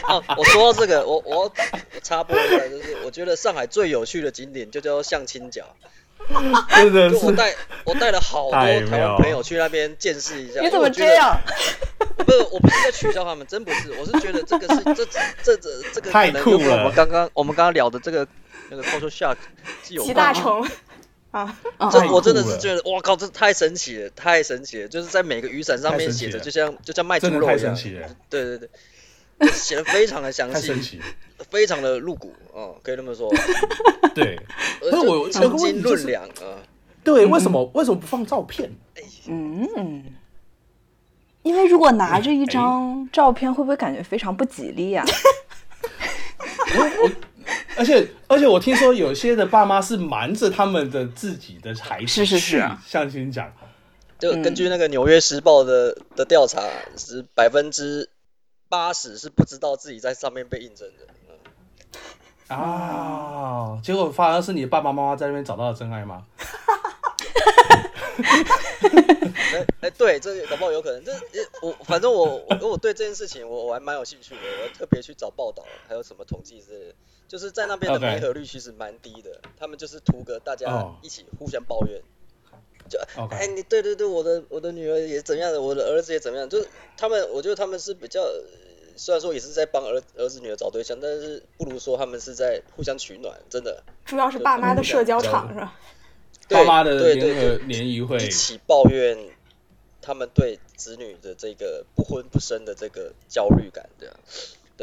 哦，<laughs> 我说到这个，我我插播一下，就是我觉得上海最有趣的景点就叫相亲角。真的是，我带我带了好多台湾朋友去那边见识一下。你怎么这样？不是，我不是在取笑他们，真不是，我是觉得这个是这这这这个太酷了。我们刚刚我们刚刚聊的这个那个 culture shock 是有。集大成啊！这我真的是觉得，哇靠，这太神奇了，太神奇了！就是在每个雨伞上面写着，就像就像卖猪肉一样。对对对，写的非常的详细，非常的露骨哦，可以这么说。<laughs> 对，那我称斤论两啊。对，为什么为什么不放照片？嗯，因为如果拿着一张照片，会不会感觉非常不吉利呀？<laughs> 我，<laughs> 而且而且我听说有些的爸妈是瞒着他们的自己的孩子是是是相亲讲，就根据那个《纽约时报》的的调查，是百分之八十是不知道自己在上面被印证的。啊！结果发而是你爸爸妈妈在那边找到了真爱吗？<laughs> 哎哎，对，这搞不好有可能。这我反正我我我对这件事情我我还蛮有兴趣的，我特别去找报道，还有什么统计之类的。就是在那边的媒合率其实蛮低的，他们就是图个大家一起互相抱怨。就哎，你对对对，我的我的女儿也怎样的，我的儿子也怎么样，就是他们，我觉得他们是比较。虽然说也是在帮儿儿子女儿找对象，但是不如说他们是在互相取暖，真的。主要是爸妈的社交场是吧？爸妈的联合联谊会一起抱怨他们对子女的这个不婚不生的这个焦虑感，这样。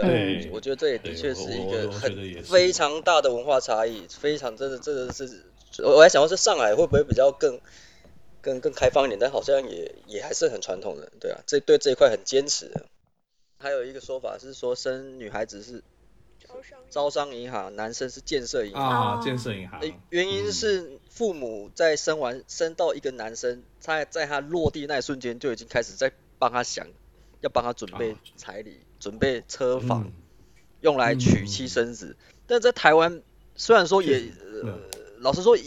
对，我觉得这也的确是一个很非常大的文化差异，非常真的，真的是。我还想说，是上海会不会比较更更更开放一点？但好像也也还是很传统的，对啊，这对这一块很坚持。还有一个说法是说，生女孩子是招商银行，男生是建设银行。啊，建设银行。原因是父母在生完生到一个男生，在在他落地那一瞬间就已经开始在帮他想，要帮他准备彩礼，准备车房，用来娶妻生子。但在台湾，虽然说也，老实说，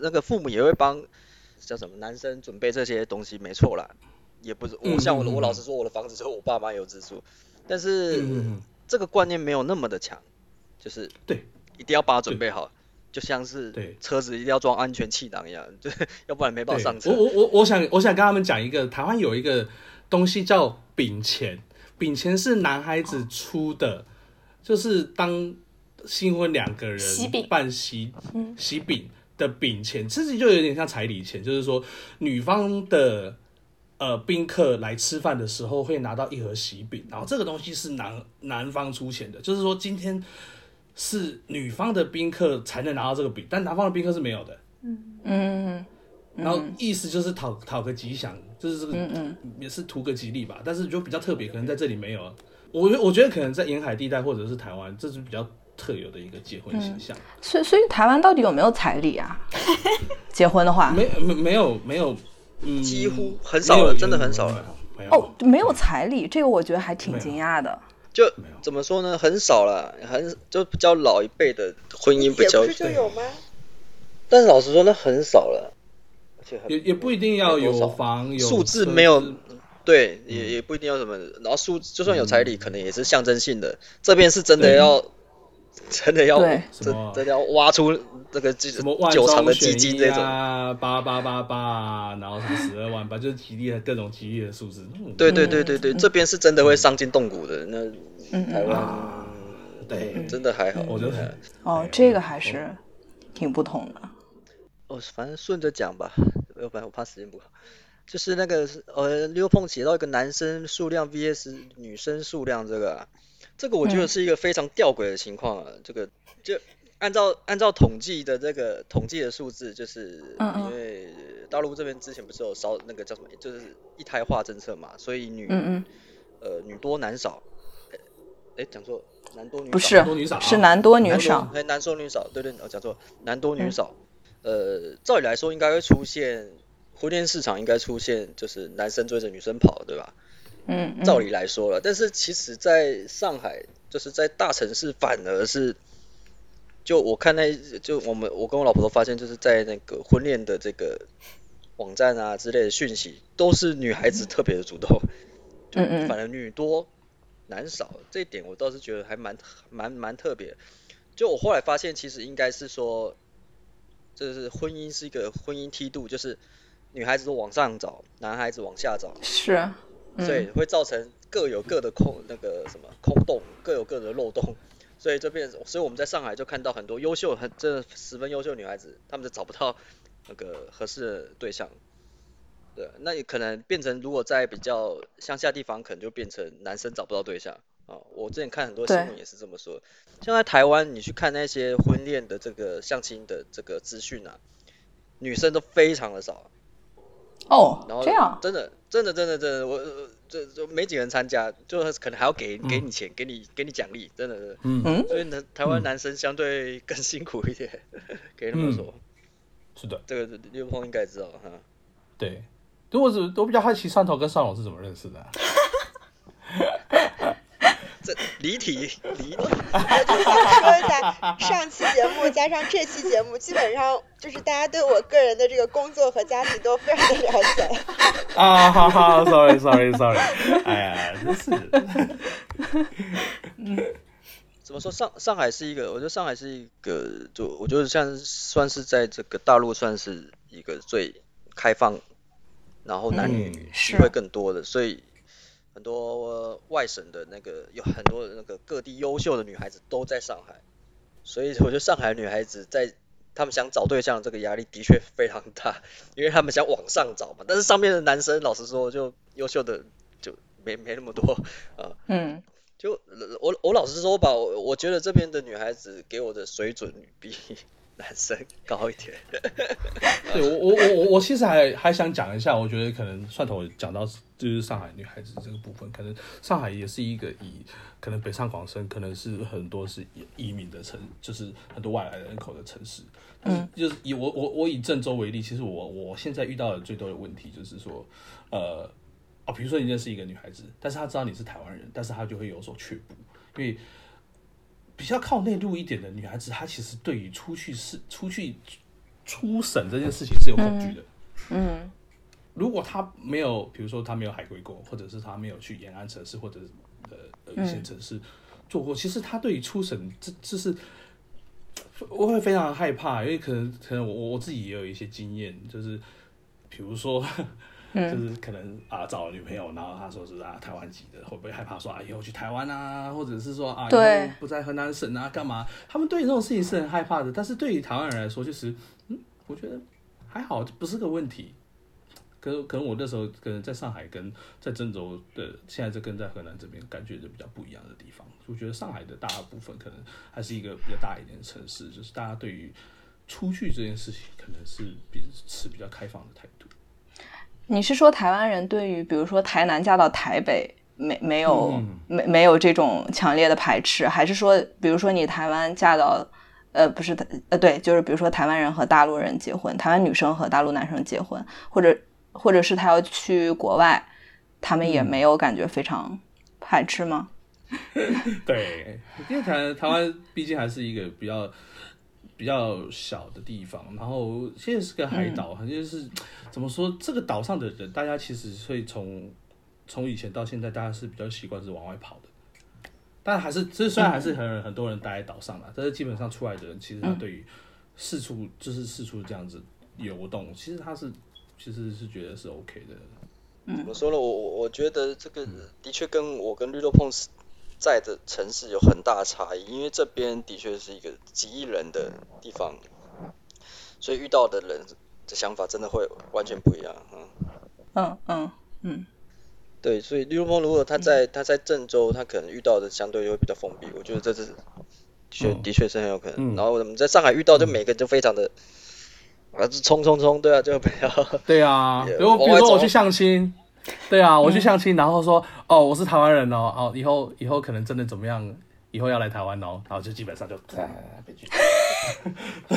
那个父母也会帮叫什么男生准备这些东西，没错啦。也不是我像我我老实说我的房子就是我爸妈有资助，但是这个观念没有那么的强，就是对。一定要把它准备好，就像是对车子一定要装安全气囊一样，<laughs> 就要不然没办法上车。我我我我想我想跟他们讲一个台湾有一个东西叫饼钱，饼钱是男孩子出的，就是当新婚两个人办喜喜饼的饼钱，其实就有点像彩礼钱，就是说女方的。呃，宾客来吃饭的时候会拿到一盒喜饼，然后这个东西是男男方出钱的，就是说今天是女方的宾客才能拿到这个饼，但男方的宾客是没有的。嗯嗯，然后意思就是讨讨个吉祥，就是这个嗯嗯也是图个吉利吧，但是就比较特别，可能在这里没有。我觉我觉得可能在沿海地带或者是台湾，这是比较特有的一个结婚形象。所以，所以台湾到底有没有彩礼啊？<laughs> 结婚的话，没没没有没有，嗯，几乎很少了，真的很少了。哦，没有彩礼，这个我觉得还挺惊讶的。就怎么说呢？很少了，很就比较老一辈的婚姻比较。就有吗？但是老实说，那很少了，也也不一定要有房有数字没有，对，也也不一定要什么。然后数就算有彩礼，可能也是象征性的。这边是真的要，真的要，真真的要挖出这个什么九长的基金这种八八八八，然后什么十二万八，就是吉利的各种吉利的数字。<laughs> 对对对对对，这边是真的会伤筋动骨的。那台湾对真的还好，我觉得哦，这个还是挺不同的。哦，反正顺着讲吧，要不然我怕时间不好。就是那个呃，六碰写到一个男生数量 VS 女生数量，这个，这个我觉得是一个非常吊诡的情况啊。这个就按照按照统计的这个统计的数字，就是因为大陆这边之前不是有烧那个叫什么，就是一胎化政策嘛，所以女呃女多男少。哎，讲错，男多女少。不是，是男多女少。哎，男多女少，对对，我讲错，男多女少。呃，照理来说应该会出现婚恋市场，应该出现就是男生追着女生跑，对吧？嗯。照理来说了，但是其实在上海，就是在大城市，反而是，就我看那，就我们我跟我老婆都发现，就是在那个婚恋的这个网站啊之类的讯息，都是女孩子特别的主动，<laughs> 嗯嗯，反而女多男少，这一点我倒是觉得还蛮蛮蛮特别。就我后来发现，其实应该是说。这是婚姻是一个婚姻梯度，就是女孩子都往上找，男孩子往下找，是，所以会造成各有各的空那个什么空洞，各有各的漏洞，所以这边，所以我们在上海就看到很多优秀很真的十分优秀女孩子，她们就找不到那个合适的对象，对，那也可能变成如果在比较乡下地方，可能就变成男生找不到对象。啊，我之前看很多新闻也是这么说。像在台湾，你去看那些婚恋的这个相亲的这个资讯啊，女生都非常的少。哦，然后这样，真的，真的，真的，真的，我这就没几个人参加，就是可能还要给给你钱，给你给你奖励，真的是。嗯。所以呢，台湾男生相对更辛苦一点，<laughs> 可以这么说。是的。这个刘鹏应该知道哈。对。如果是，我比较好奇上头跟上龙是怎么认识的。<laughs> 这离题离题，我就想说一下上期节目加上这期节目，基本上就是大家对我个人的这个工作和家庭都非常的了解。<laughs> 啊，好好，sorry sorry sorry，哎呀，真是。嗯，怎么说上上海是一个？我觉得上海是一个，就我觉得像算是在这个大陆算是一个最开放，然后男女机会更多的，所以。很多外省的那个有很多那个各地优秀的女孩子都在上海，所以我觉得上海女孩子在他们想找对象这个压力的确非常大，因为他们想往上找嘛。<laughs> 但是上面的男生老实说就优秀的就没没那么多啊。嗯。就我我老实说吧，我我觉得这边的女孩子给我的水准比。男生高一点，<laughs> 对我我我我我其实还还想讲一下，我觉得可能蒜头讲到就是上海女孩子这个部分，可能上海也是一个以可能北上广深可能是很多是移民的城，就是很多外来人口的城市。嗯，就是以我我我以郑州为例，其实我我现在遇到的最多的问题就是说，呃，啊，比如说你认识一个女孩子，但是她知道你是台湾人，但是她就会有所却步，因为。比较靠内陆一点的女孩子，她其实对于出去是出去出省这件事情是有恐惧的。嗯，如果她没有，比如说她没有海归过，或者是她没有去延安城市或者呃一些城市做过，其实她对于出省这这是我会非常害怕，因为可能可能我我自己也有一些经验，就是比如说。就是可能啊找了女朋友，然后他说是啊台湾籍的，会不会害怕说啊以后去台湾啊，或者是说啊以后不在河南省啊干嘛？他们对于这种事情是很害怕的。但是对于台湾人来说，就是嗯，我觉得还好，不是个问题。可可能我那时候可能在上海跟在郑州的，现在这跟在河南这边感觉就比较不一样的地方。我觉得上海的大部分可能还是一个比较大一点的城市，就是大家对于出去这件事情可能是比持比较开放的态度。你是说台湾人对于比如说台南嫁到台北没没有没没有这种强烈的排斥，还是说，比如说你台湾嫁到呃不是呃对，就是比如说台湾人和大陆人结婚，台湾女生和大陆男生结婚，或者或者是他要去国外，他们也没有感觉非常排斥吗？<laughs> 对，因为台台湾毕竟还是一个比较比较小的地方，然后现在是个海岛，好像是怎么说，这个岛上的人，大家其实会从从以前到现在，大家是比较习惯是往外跑的，但还是这虽然还是很很多人待在岛上嘛，但是基本上出来的人，其实他对于四处就是四处这样子游动，其实他是其实是觉得是 OK 的。怎么说呢？我我我觉得这个的确跟我跟绿豆碰在的城市有很大差异，因为这边的确是一个几亿人的地方，所以遇到的人的想法真的会完全不一样。嗯嗯嗯嗯，对，所以绿豆碰如果他在他在郑州，他可能遇到的相对就会比较封闭。我觉得这是的确的确是很有可能。然后我们在上海遇到，就每个人就非常的啊冲冲冲，对啊，就比较对啊。<laughs> 比如比如说我去相亲。<laughs> 对啊，我去相亲，然后说哦，我是台湾人哦，哦，以后以后可能真的怎么样，以后要来台湾哦，然后就基本上就被拒。<laughs>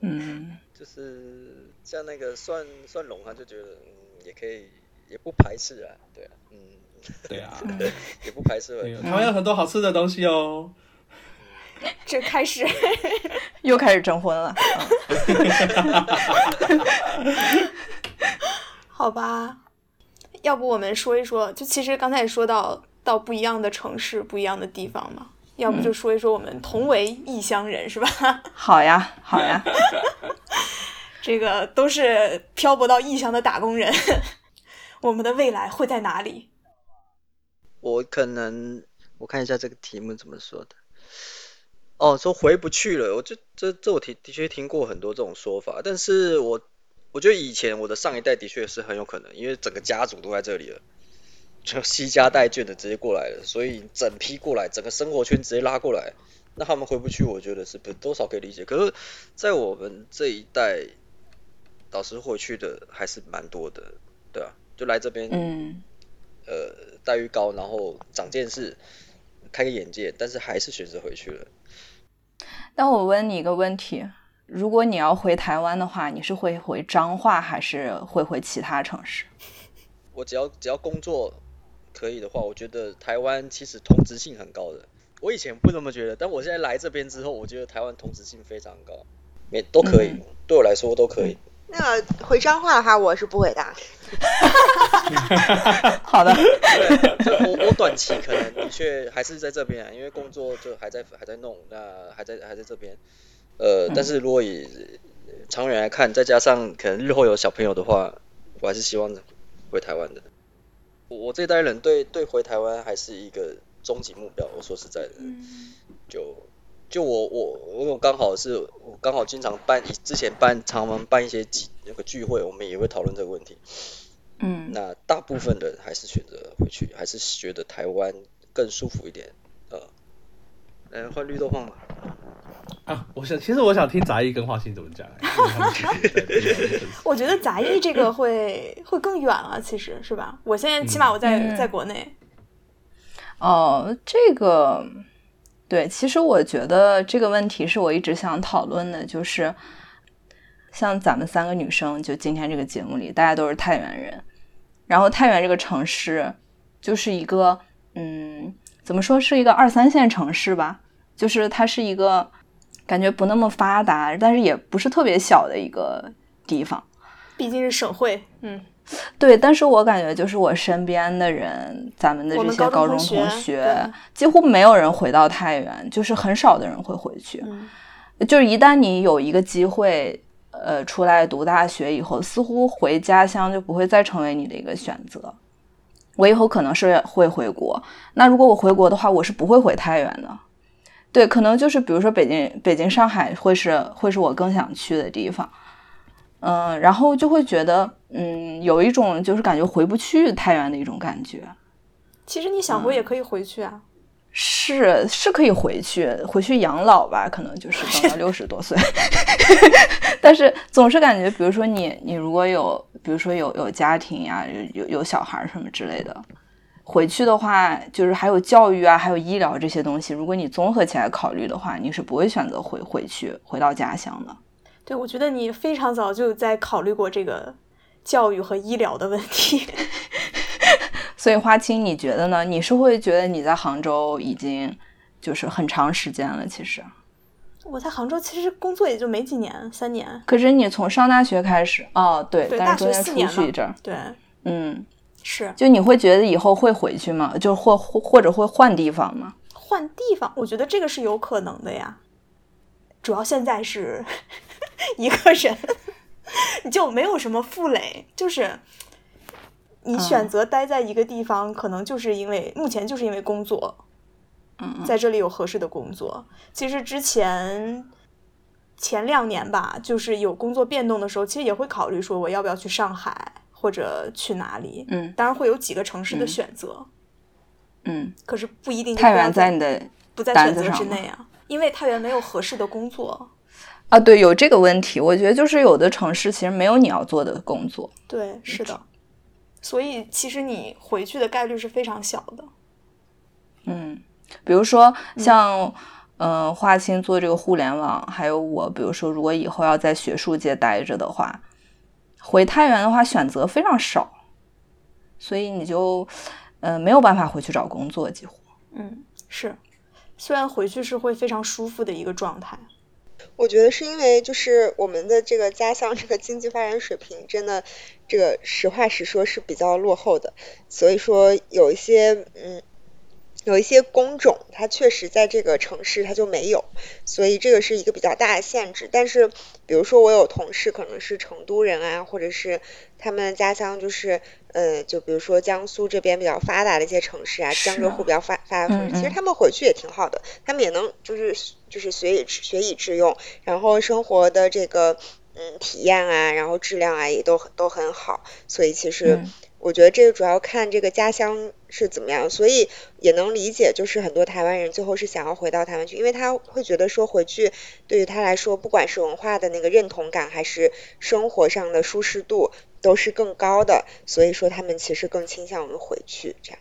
嗯，就是像那个蒜蒜龙，他就觉得嗯，也可以，也不排斥啊，对啊，嗯，对啊，<laughs> 也不排斥。台湾有很多好吃的东西哦。<laughs> 这开始 <laughs> 又开始征婚了。<laughs> 好吧，要不我们说一说，就其实刚才也说到到不一样的城市、不一样的地方嘛，要不就说一说我们同为异乡人，是吧？好呀，好呀，这个都是漂泊到异乡的打工人，我们的未来会在哪里？我可能我看一下这个题目怎么说的。哦，说回不去了，我就这这我听的确听过很多这种说法，但是我我觉得以前我的上一代的确是很有可能，因为整个家族都在这里了，就惜家带眷的直接过来了，所以整批过来，整个生活圈直接拉过来，那他们回不去，我觉得是不多少可以理解。可是，在我们这一代，导师回去的还是蛮多的，对啊，就来这边，嗯，呃，待遇高，然后长见识，开个眼界，但是还是选择回去了。那我问你一个问题：如果你要回台湾的话，你是会回彰化，还是会回其他城市？<laughs> 我只要只要工作可以的话，我觉得台湾其实同质性很高的。我以前不这么觉得，但我现在来这边之后，我觉得台湾同质性非常高，每都可以，对我来说都可以。那个回彰化的话，我是不回的。<laughs> 好的。对，就我我短期可能的确还是在这边啊，因为工作就还在还在弄，那还在还在这边。呃，但是如果以长远来看，再加上可能日后有小朋友的话，我还是希望回台湾的。我这代人对对回台湾还是一个终极目标。我说实在的，就。就我我我刚好是我刚好经常办之前办常常办一些集那个聚会，我们也会讨论这个问题。嗯，那大部分人还是选择回去，还是觉得台湾更舒服一点。呃，嗯，换绿豆放吧。啊，我想其实我想听杂艺跟华兴怎么讲。<laughs> 我觉得杂艺这个会会更远了，其实是吧？我现在起码我在在国内。哦，这个。对，其实我觉得这个问题是我一直想讨论的，就是像咱们三个女生，就今天这个节目里，大家都是太原人，然后太原这个城市就是一个，嗯，怎么说是一个二三线城市吧，就是它是一个感觉不那么发达，但是也不是特别小的一个地方，毕竟是省会，嗯。对，但是我感觉就是我身边的人，咱们的这些高中同学，几乎没有人回到太原，就是很少的人会回去。就是一旦你有一个机会，呃，出来读大学以后，似乎回家乡就不会再成为你的一个选择。我以后可能是会回国，那如果我回国的话，我是不会回太原的。对，可能就是比如说北京、北京、上海会是会是我更想去的地方。嗯，然后就会觉得，嗯，有一种就是感觉回不去太原的一种感觉。其实你想回也可以回去啊。是是可以回去，回去养老吧，可能就是 <laughs> 等到六十多岁。<laughs> 但是总是感觉，比如说你你如果有比如说有有家庭呀，有有小孩什么之类的。回去的话，就是还有教育啊，还有医疗这些东西。如果你综合起来考虑的话，你是不会选择回回去回到家乡的。对，我觉得你非常早就在考虑过这个教育和医疗的问题。<laughs> 所以花青，你觉得呢？你是会觉得你在杭州已经就是很长时间了？其实我在杭州其实工作也就没几年，三年。可是你从上大学开始，哦，对，对，大学四年去一阵儿，对，嗯。是，就你会觉得以后会回去吗？就或或或者会换地方吗？换地方，我觉得这个是有可能的呀。主要现在是 <laughs> 一个人，你就没有什么负累，就是你选择待在一个地方，可能就是因为目前就是因为工作，嗯，在这里有合适的工作。其实之前前两年吧，就是有工作变动的时候，其实也会考虑说我要不要去上海。或者去哪里？嗯，当然会有几个城市的选择。嗯，可是不一定太原在你的不在选择之内啊，因为太原没有合适的工作。啊，对，有这个问题。我觉得就是有的城市其实没有你要做的工作。对，是的。所以其实你回去的概率是非常小的。嗯，比如说像嗯华清做这个互联网，还有我，比如说如果以后要在学术界待着的话。回太原的话，选择非常少，所以你就，呃，没有办法回去找工作，几乎。嗯，是，虽然回去是会非常舒服的一个状态。我觉得是因为就是我们的这个家乡这个经济发展水平真的，这个实话实说是比较落后的，所以说有一些嗯。有一些工种，它确实在这个城市它就没有，所以这个是一个比较大的限制。但是，比如说我有同事可能是成都人啊，或者是他们家乡就是，呃，就比如说江苏这边比较发达的一些城市啊，江浙沪比较发发达城市，其实他们回去也挺好的，他们也能就是就是学以学以致用，然后生活的这个嗯体验啊，然后质量啊也都都很好，所以其实。我觉得这个主要看这个家乡是怎么样，所以也能理解，就是很多台湾人最后是想要回到台湾去，因为他会觉得说回去对于他来说，不管是文化的那个认同感，还是生活上的舒适度，都是更高的，所以说他们其实更倾向于回去这样。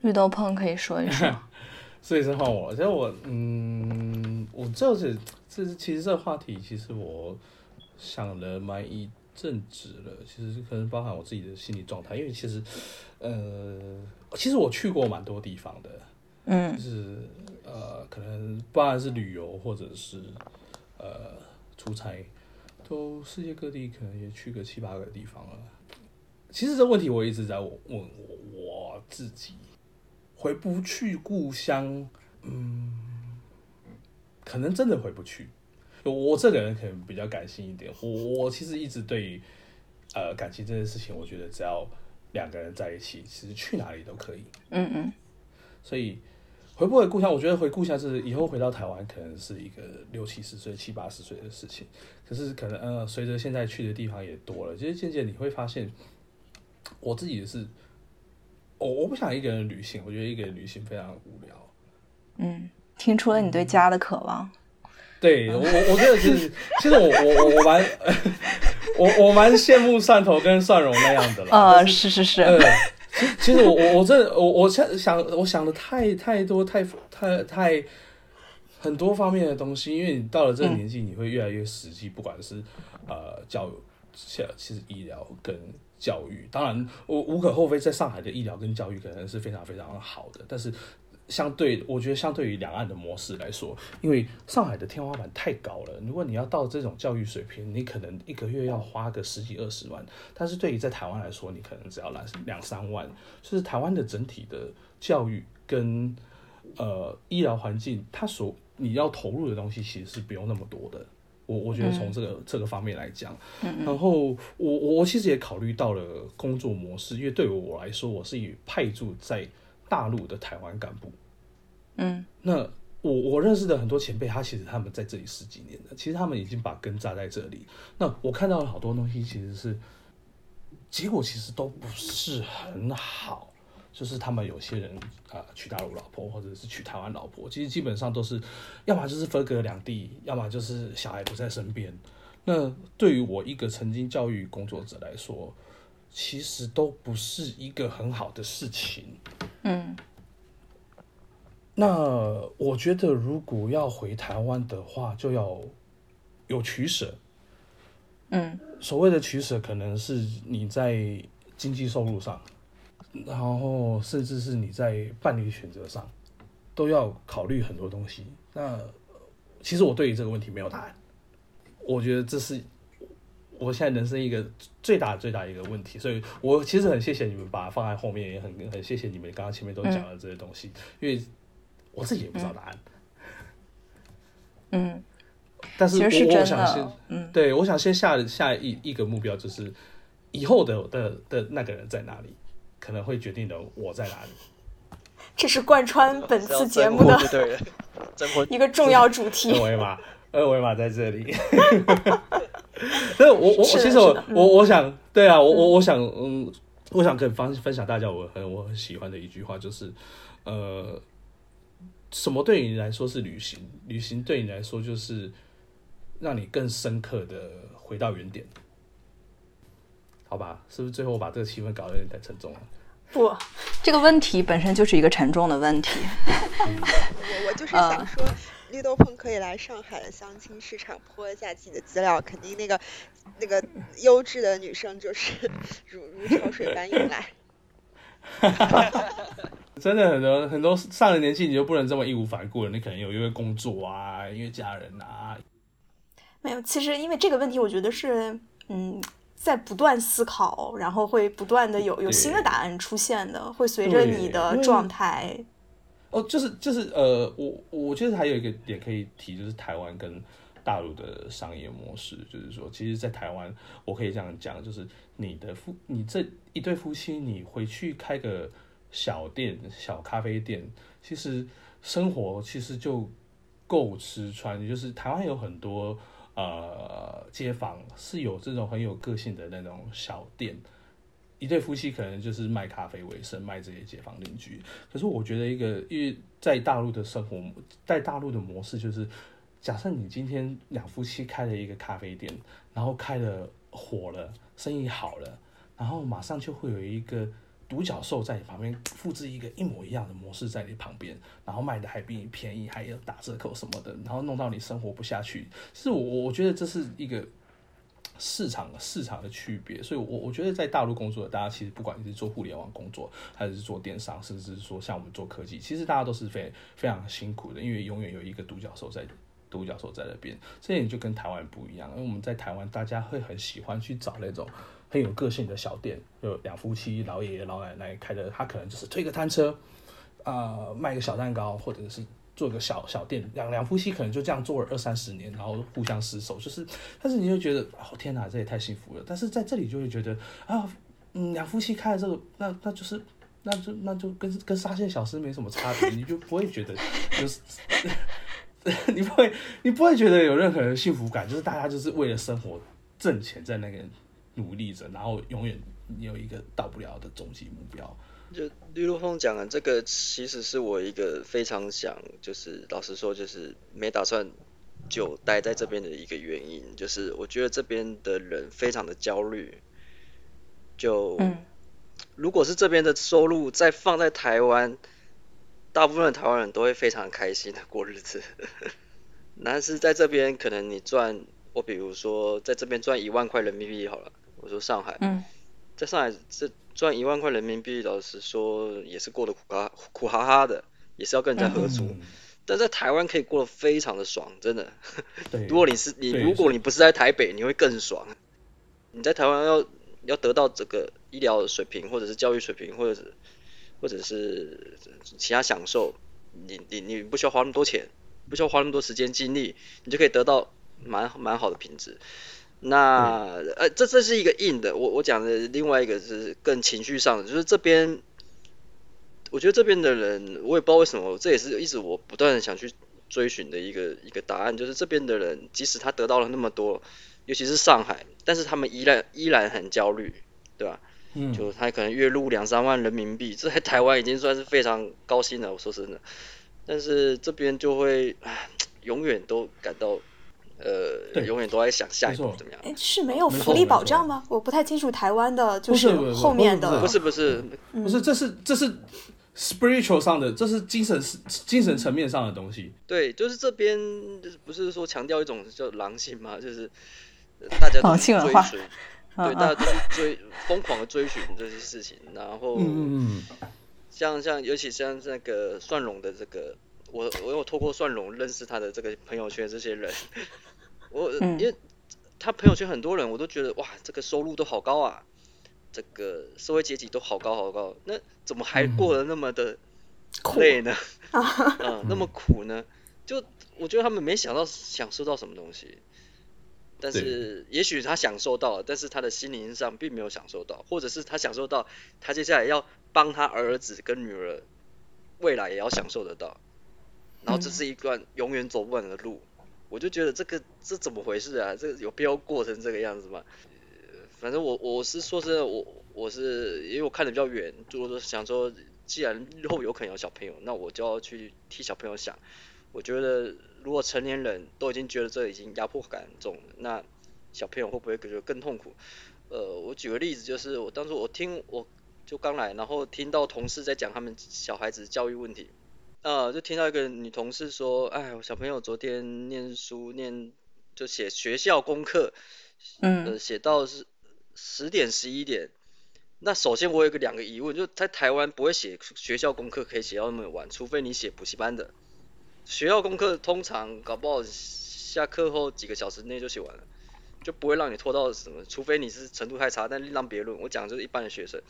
绿豆碰可以说一说，<laughs> 所以是换我，其实我嗯，我就是这是其实这个话题，其实我想了蛮一。阵子了，其实可能包含我自己的心理状态，因为其实，呃，其实我去过蛮多地方的，嗯，就是呃，可能不然是旅游或者是呃出差，都世界各地可能也去个七八个地方了。其实这问题我一直在问我我自己，回不去故乡，嗯，可能真的回不去。我这个人可能比较感性一点，我我其实一直对于呃感情这件事情，我觉得只要两个人在一起，其实去哪里都可以。嗯嗯。所以回不回故乡，我觉得回故乡是以后回到台湾，可能是一个六七十岁、七八十岁的事情。可是可能呃，随着现在去的地方也多了，其实渐渐你会发现，我自己也是，我我不想一个人旅行，我觉得一个人旅行非常无聊。嗯，听出了你对家的渴望。对我，我觉得其实，其实我我我蛮，<laughs> 我我蛮羡慕蒜头跟蒜蓉那样的了。呃，是是是。呃，其其实我我我真的我我想想我想的太太多太太太很多方面的东西，因为你到了这个年纪，你会越来越实际，不管是呃教育，其实医疗跟教育，当然我无可厚非，在上海的医疗跟教育可能是非常非常好的，但是。相对，我觉得相对于两岸的模式来说，因为上海的天花板太高了。如果你要到这种教育水平，你可能一个月要花个十几二十万。但是对于在台湾来说，你可能只要两两三万。就是台湾的整体的教育跟呃医疗环境，它所你要投入的东西其实是不用那么多的。我我觉得从这个这个方面来讲，然后我我我其实也考虑到了工作模式，因为对于我来说，我是以派驻在。大陆的台湾干部，嗯，那我我认识的很多前辈，他其实他们在这里十几年了，其实他们已经把根扎在这里。那我看到了好多东西，其实是结果其实都不是很好，就是他们有些人啊娶大陆老婆，或者是娶台湾老婆，其实基本上都是要么就是分隔两地，要么就是小孩不在身边。那对于我一个曾经教育工作者来说，其实都不是一个很好的事情。嗯。那我觉得，如果要回台湾的话，就要有取舍。嗯。所谓的取舍，可能是你在经济收入上，然后甚至是你在伴侣选择上，都要考虑很多东西。那其实我对于这个问题没有答案。我觉得这是我现在人生一个最大最大一个问题，所以我其实很谢谢你们把它放在后面，也很很谢谢你们刚刚前面都讲了这些东西，因为我自己也不知道答案。嗯，但是我我想先，嗯，对我想先下下一一个目标就是以后的的的那个人在哪里，可能会决定的我在哪里。这是贯穿本次节目的一个重要主题。二维码二维码在这里，所以，我我其实我我我想，对啊，我我我想，嗯，我想跟分分享大家我很我很喜欢的一句话，就是，呃，什么对你来说是旅行？旅行对你来说就是让你更深刻的回到原点，好吧？是不是最后把这个气氛搞得有点太沉重了？不，这个问题本身就是一个沉重的问题。我我就是想说。绿豆碰可以来上海的相亲市场泼一下自己的资料，肯定那个那个优质的女生就是如如潮水般涌来。<laughs> 真的很多很多上了年纪你就不能这么义无反顾了，你可能有因为工作啊，因为家人啊。没有，其实因为这个问题，我觉得是嗯，在不断思考，然后会不断的有有新的答案出现的，会随着你的状态。哦，就是就是呃，我我觉得还有一个点可以提，就是台湾跟大陆的商业模式，就是说，其实，在台湾，我可以这样讲，就是你的夫，你这一对夫妻，你回去开个小店、小咖啡店，其实生活其实就够吃穿。就是台湾有很多呃街坊是有这种很有个性的那种小店。一对夫妻可能就是卖咖啡为生，卖这些街坊邻居。可是我觉得一个，因为在大陆的生活，在大陆的模式就是，假设你今天两夫妻开了一个咖啡店，然后开了火了，生意好了，然后马上就会有一个独角兽在你旁边复制一个一模一样的模式在你旁边，然后卖的还比你便宜，还有打折扣什么的，然后弄到你生活不下去。是我我觉得这是一个。市场市场的区别，所以，我我觉得在大陆工作大家，其实不管你是做互联网工作，还是做电商，甚至是说像我们做科技，其实大家都是非非常辛苦的，因为永远有一个独角兽在独角兽在那边。这点就跟台湾不一样，因为我们在台湾，大家会很喜欢去找那种很有个性的小店，就两夫妻、老爷爷、老奶奶开的，他可能就是推个摊车，啊，卖个小蛋糕，或者是。做个小小店，两两夫妻可能就这样做了二三十年，然后互相厮守，就是，但是你就觉得，哦天哪，这也太幸福了。但是在这里就会觉得，啊，嗯，两夫妻开的这个，那那就是，那就那就跟跟沙县小吃没什么差别，你就不会觉得，就是，<laughs> 你不会你不会觉得有任何的幸福感，就是大家就是为了生活挣钱在那个努力着，然后永远有一个到不了的终极目标。就绿路峰讲的这个，其实是我一个非常想，就是老实说，就是没打算就待在这边的一个原因，就是我觉得这边的人非常的焦虑。就，如果是这边的收入再放在台湾，大部分的台湾人都会非常开心的过日子。<laughs> 但是在这边，可能你赚，我比如说在这边赚一万块人民币好了，我说上海，在上海这。赚一万块人民币，老实说也是过得苦哈苦哈哈的，也是要跟人家合租。但在台湾可以过得非常的爽，真的。<laughs> 如果你是你，如果你不是在台北，你会更爽。你在台湾要要得到这个医疗水平，或者是教育水平，或者是或者是其他享受，你你你不需要花那么多钱，不需要花那么多时间精力，你就可以得到蛮蛮好的品质。那呃，这这是一个硬的，我我讲的另外一个是更情绪上的，就是这边，我觉得这边的人，我也不知道为什么，这也是一直我不断想去追寻的一个一个答案，就是这边的人，即使他得到了那么多，尤其是上海，但是他们依然依然很焦虑，对吧？嗯。就他可能月入两三万人民币，这在台湾已经算是非常高薪了，我说真的。但是这边就会，唉，永远都感到。呃，永远都在想下一步怎么样。哎，是没有福利保障吗？我不太清楚台湾的，就是后面的，不是不是不是，这是这是 spiritual 上的，这是精神精神层面上的东西。对，就是这边不是说强调一种叫狼性吗？就是大家都追随，<laughs> 对，大家都追疯狂的追寻这些事情，然后像像尤其像那个蒜蓉的这个。我我有透过蒜蓉认识他的这个朋友圈这些人，我因为他朋友圈很多人，我都觉得哇，这个收入都好高啊，这个社会阶级都好高好高，那怎么还过得那么的累呢？嗯，那么苦呢？就我觉得他们没想到享受到什么东西，但是也许他享受到了，但是他的心灵上并没有享受到，或者是他享受到，他接下来要帮他儿子跟女儿未来也要享受得到。然后这是一段永远走不完的路，我就觉得这个这怎么回事啊？这个有必要过成这个样子吗？反正我我是说真的，我我是因为我看的比较远，就是想说，既然日后有可能有小朋友，那我就要去替小朋友想。我觉得如果成年人都已经觉得这已经压迫感很重，那小朋友会不会觉得更痛苦？呃，我举个例子，就是我当初我听我就刚来，然后听到同事在讲他们小孩子教育问题。呃，就听到一个女同事说，哎，我小朋友昨天念书念就写学校功课，嗯，写到是十点十一点。那首先我有个两个疑问，就在台湾不会写学校功课可以写到那么晚，除非你写补习班的。学校功课通常搞不好下课后几个小时内就写完了，就不会让你拖到什么，除非你是程度太差，但另当别论。我讲的就是一般的学生。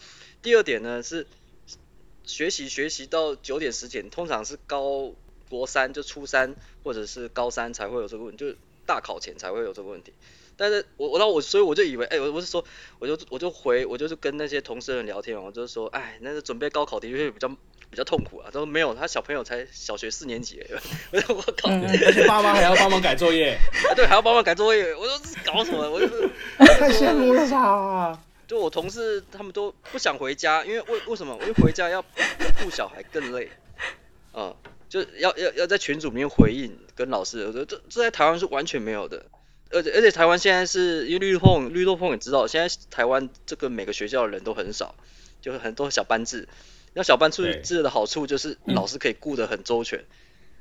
第二点呢是。学习学习到九点十点，通常是高国三就初三或者是高三才会有这个问题，就是大考前才会有这个问题。但是我我那我所以我就以为，哎，我我是说，我就我就回我就是跟那些同事人聊天，我就是说，哎，那个准备高考的确比较比较痛苦啊。他说没有，他小朋友才小学四年级，我说我靠，而且爸妈还要帮忙改作业，<laughs> 对，还要帮忙改作业。我说搞什么？我就 <laughs> 太羡慕了吧。就我同事他们都不想回家，因为为为什么？因为回家要顾小孩更累，啊，就要要要在群组里面回应跟老师，我觉得这这在台湾是完全没有的，而且而且台湾现在是因为绿豆碰绿豆碰也知道，现在台湾这个每个学校的人都很少，就是很多小班制，那小班制制的好处就是老师可以顾得很周全，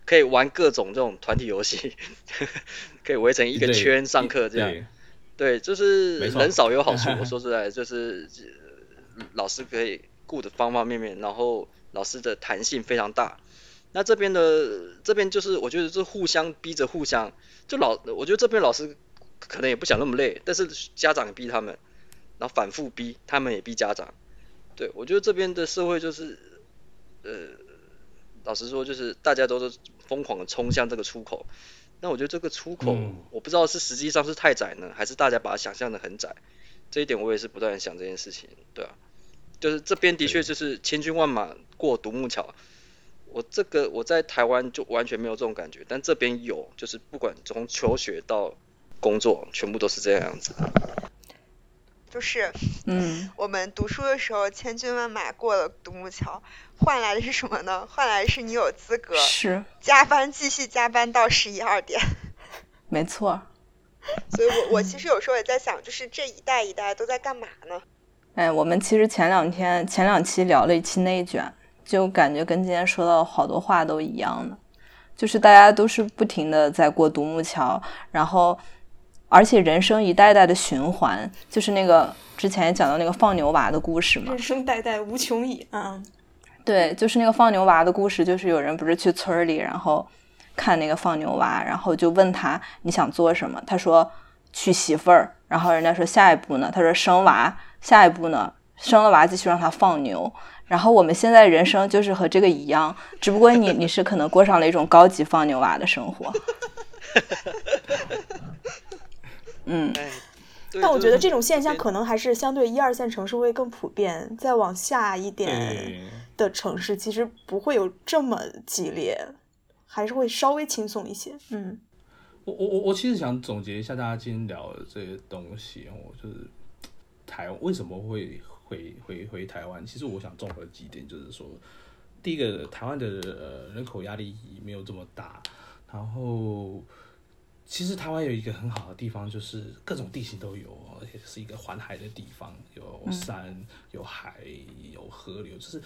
可以玩各种这种团体游戏，<laughs> 可以围成一个圈上课这样。对，就是人少有好处。<laughs> 我说出来就是老师可以顾的方方面面，然后老师的弹性非常大。那这边的这边就是我觉得是互相逼着互相，就老我觉得这边老师可能也不想那么累，但是家长逼他们，然后反复逼，他们也逼家长。对我觉得这边的社会就是呃，老实说就是大家都是疯狂的冲向这个出口。那我觉得这个出口，我不知道是实际上是太窄呢，还是大家把它想象的很窄。这一点我也是不断想这件事情，对啊，就是这边的确就是千军万马过独木桥。我这个我在台湾就完全没有这种感觉，但这边有，就是不管从求学到工作，全部都是这样子。就是，嗯，<laughs> 我们读书的时候千军万马过了独木桥，换来的是什么呢？换来是你有资格是加班继续加班到十一二点。<laughs> 没错。所以我我其实有时候也在想，就是这一代一代都在干嘛呢？哎，我们其实前两天前两期聊了一期内卷，就感觉跟今天说到好多话都一样的，就是大家都是不停的在过独木桥，然后。而且人生一代代的循环，就是那个之前讲到那个放牛娃的故事嘛。人生代代无穷已啊。对，就是那个放牛娃的故事，就是有人不是去村里，然后看那个放牛娃，然后就问他你想做什么？他说娶媳妇儿。然后人家说下一步呢？他说生娃。下一步呢？生了娃继续让他放牛。然后我们现在人生就是和这个一样，只不过你你是可能过上了一种高级放牛娃的生活。<laughs> 嗯，但我觉得这种现象可能还是相对一二线城市会更普遍，再往下一点的城市其实不会有这么激烈，还是会稍微轻松一些。嗯，我我我我其实想总结一下大家今天聊的这些东西，我就是台湾为什么会回回回台湾？其实我想综合几点，就是说，第一个，台湾的呃人口压力没有这么大，然后。其实台湾有一个很好的地方，就是各种地形都有，而且是一个环海的地方，有山、有海、有河流，就是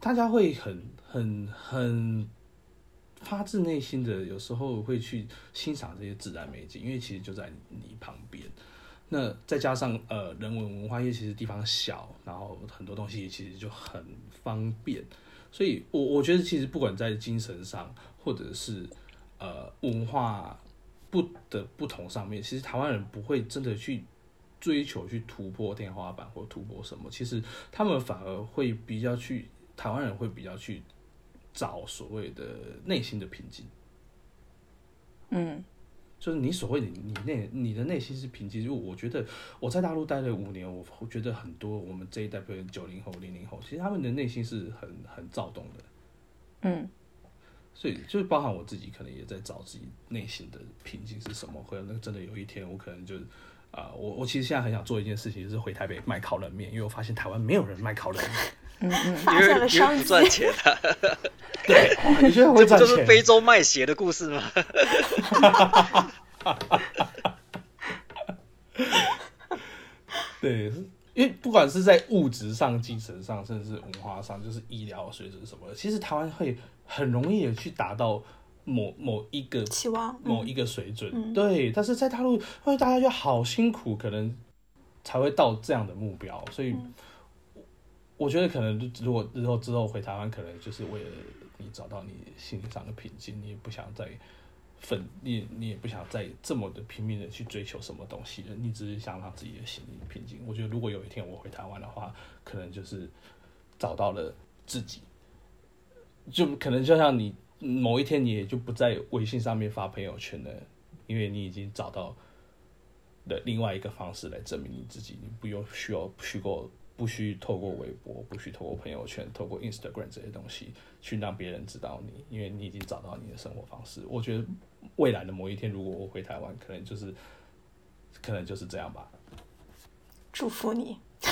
大家会很很很发自内心的，有时候会去欣赏这些自然美景，因为其实就在你旁边。那再加上呃人文文化业，其实地方小，然后很多东西其实就很方便，所以我我觉得其实不管在精神上，或者是呃文化不的不同上面，其实台湾人不会真的去追求去突破天花板或突破什么，其实他们反而会比较去台湾人会比较去找所谓的内心的平静，嗯。就是你所谓的你内你的内心是平静，就我觉得我在大陆待了五年，我我觉得很多我们这一代，比如九零后、零零后，其实他们的内心是很很躁动的，嗯，所以就是包含我自己，可能也在找自己内心的平静是什么。或者那真的有一天，我可能就啊，我我其实现在很想做一件事情，就是回台北卖烤冷面，因为我发现台湾没有人卖烤冷面，嗯 <laughs> 嗯，发现了商机，赚 <laughs> 钱的。<laughs> 对，你觉得会赚钱？就是非洲卖鞋的故事吗？对，因为不管是在物质上、精神上，甚至是文化上，就是医疗水准什么的，其实台湾会很容易的去达到某某一个期望、某一个水准。对，但是在大陆，因为大家就好辛苦，可能才会到这样的目标，所以我觉得可能如果日后之后回台湾，可能就是为了。你找到你心理上的平静，你也不想再奋，你你也不想再这么的拼命的去追求什么东西了，你只是想让自己的心理平静。我觉得如果有一天我回台湾的话，可能就是找到了自己，就可能就像你某一天你也就不在微信上面发朋友圈了，因为你已经找到的另外一个方式来证明你自己，你不用需要虚构。不需透过微博，不需透过朋友圈，透过 Instagram 这些东西去让别人知道你，因为你已经找到你的生活方式。我觉得未来的某一天，如果我回台湾，可能就是，可能就是这样吧。祝福你，<laughs>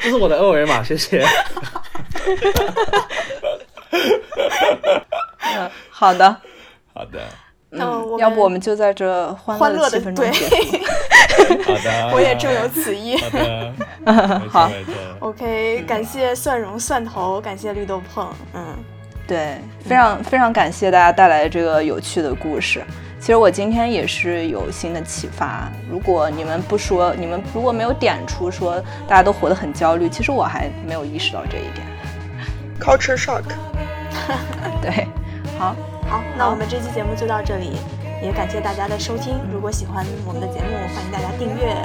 这是我的二维码，谢谢。<laughs> 嗯，好的，好的。那嗯，要不我们就在这欢乐的气氛中结束。好的，<laughs> 我也正有此意。好的，好。OK，感谢蒜蓉蒜头，感谢绿豆碰。嗯，对，非常非常感谢大家带来这个有趣的故事。其实我今天也是有新的启发。如果你们不说，你们如果没有点出说大家都活得很焦虑，其实我还没有意识到这一点。Culture shock。<laughs> 对，好。好，那我们这期节目就到这里，也感谢大家的收听。如果喜欢我们的节目，欢迎大家订阅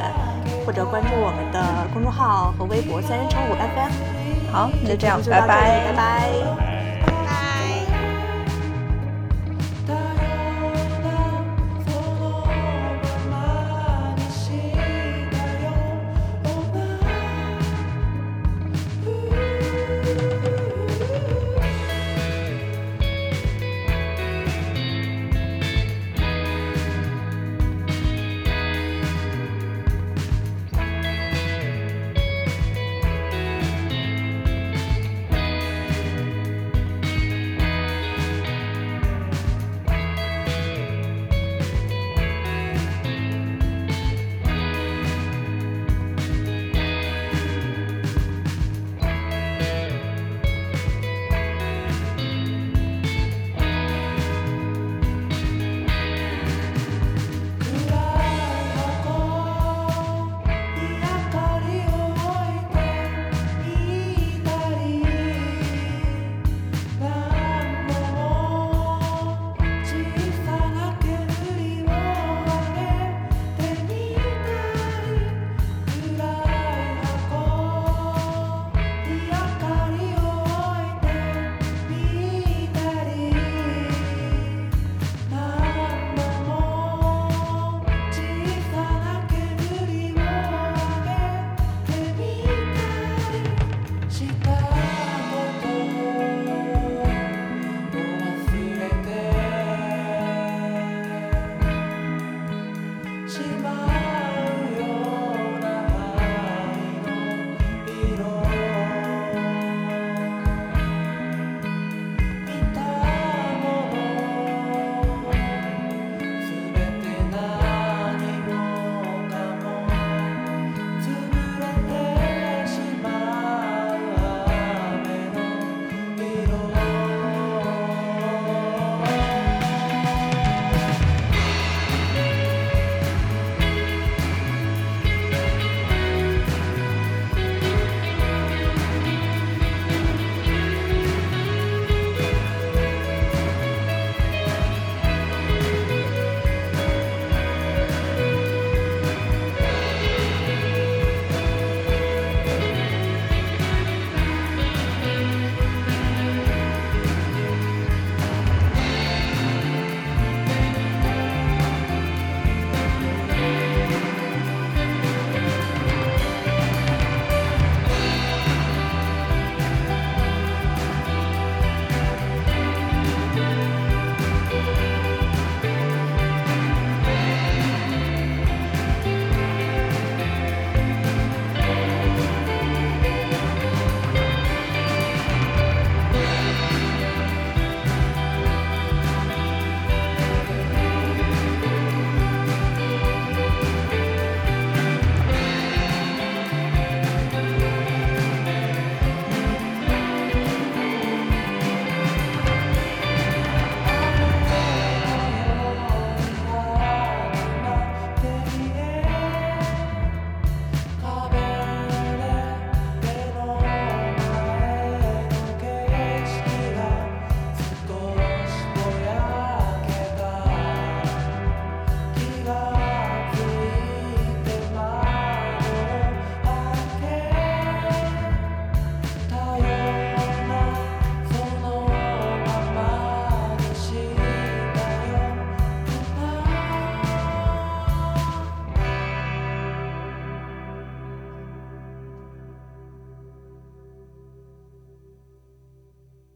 或者关注我们的公众号和微博“三人成虎 FM”。好，就这样，拜拜，拜拜。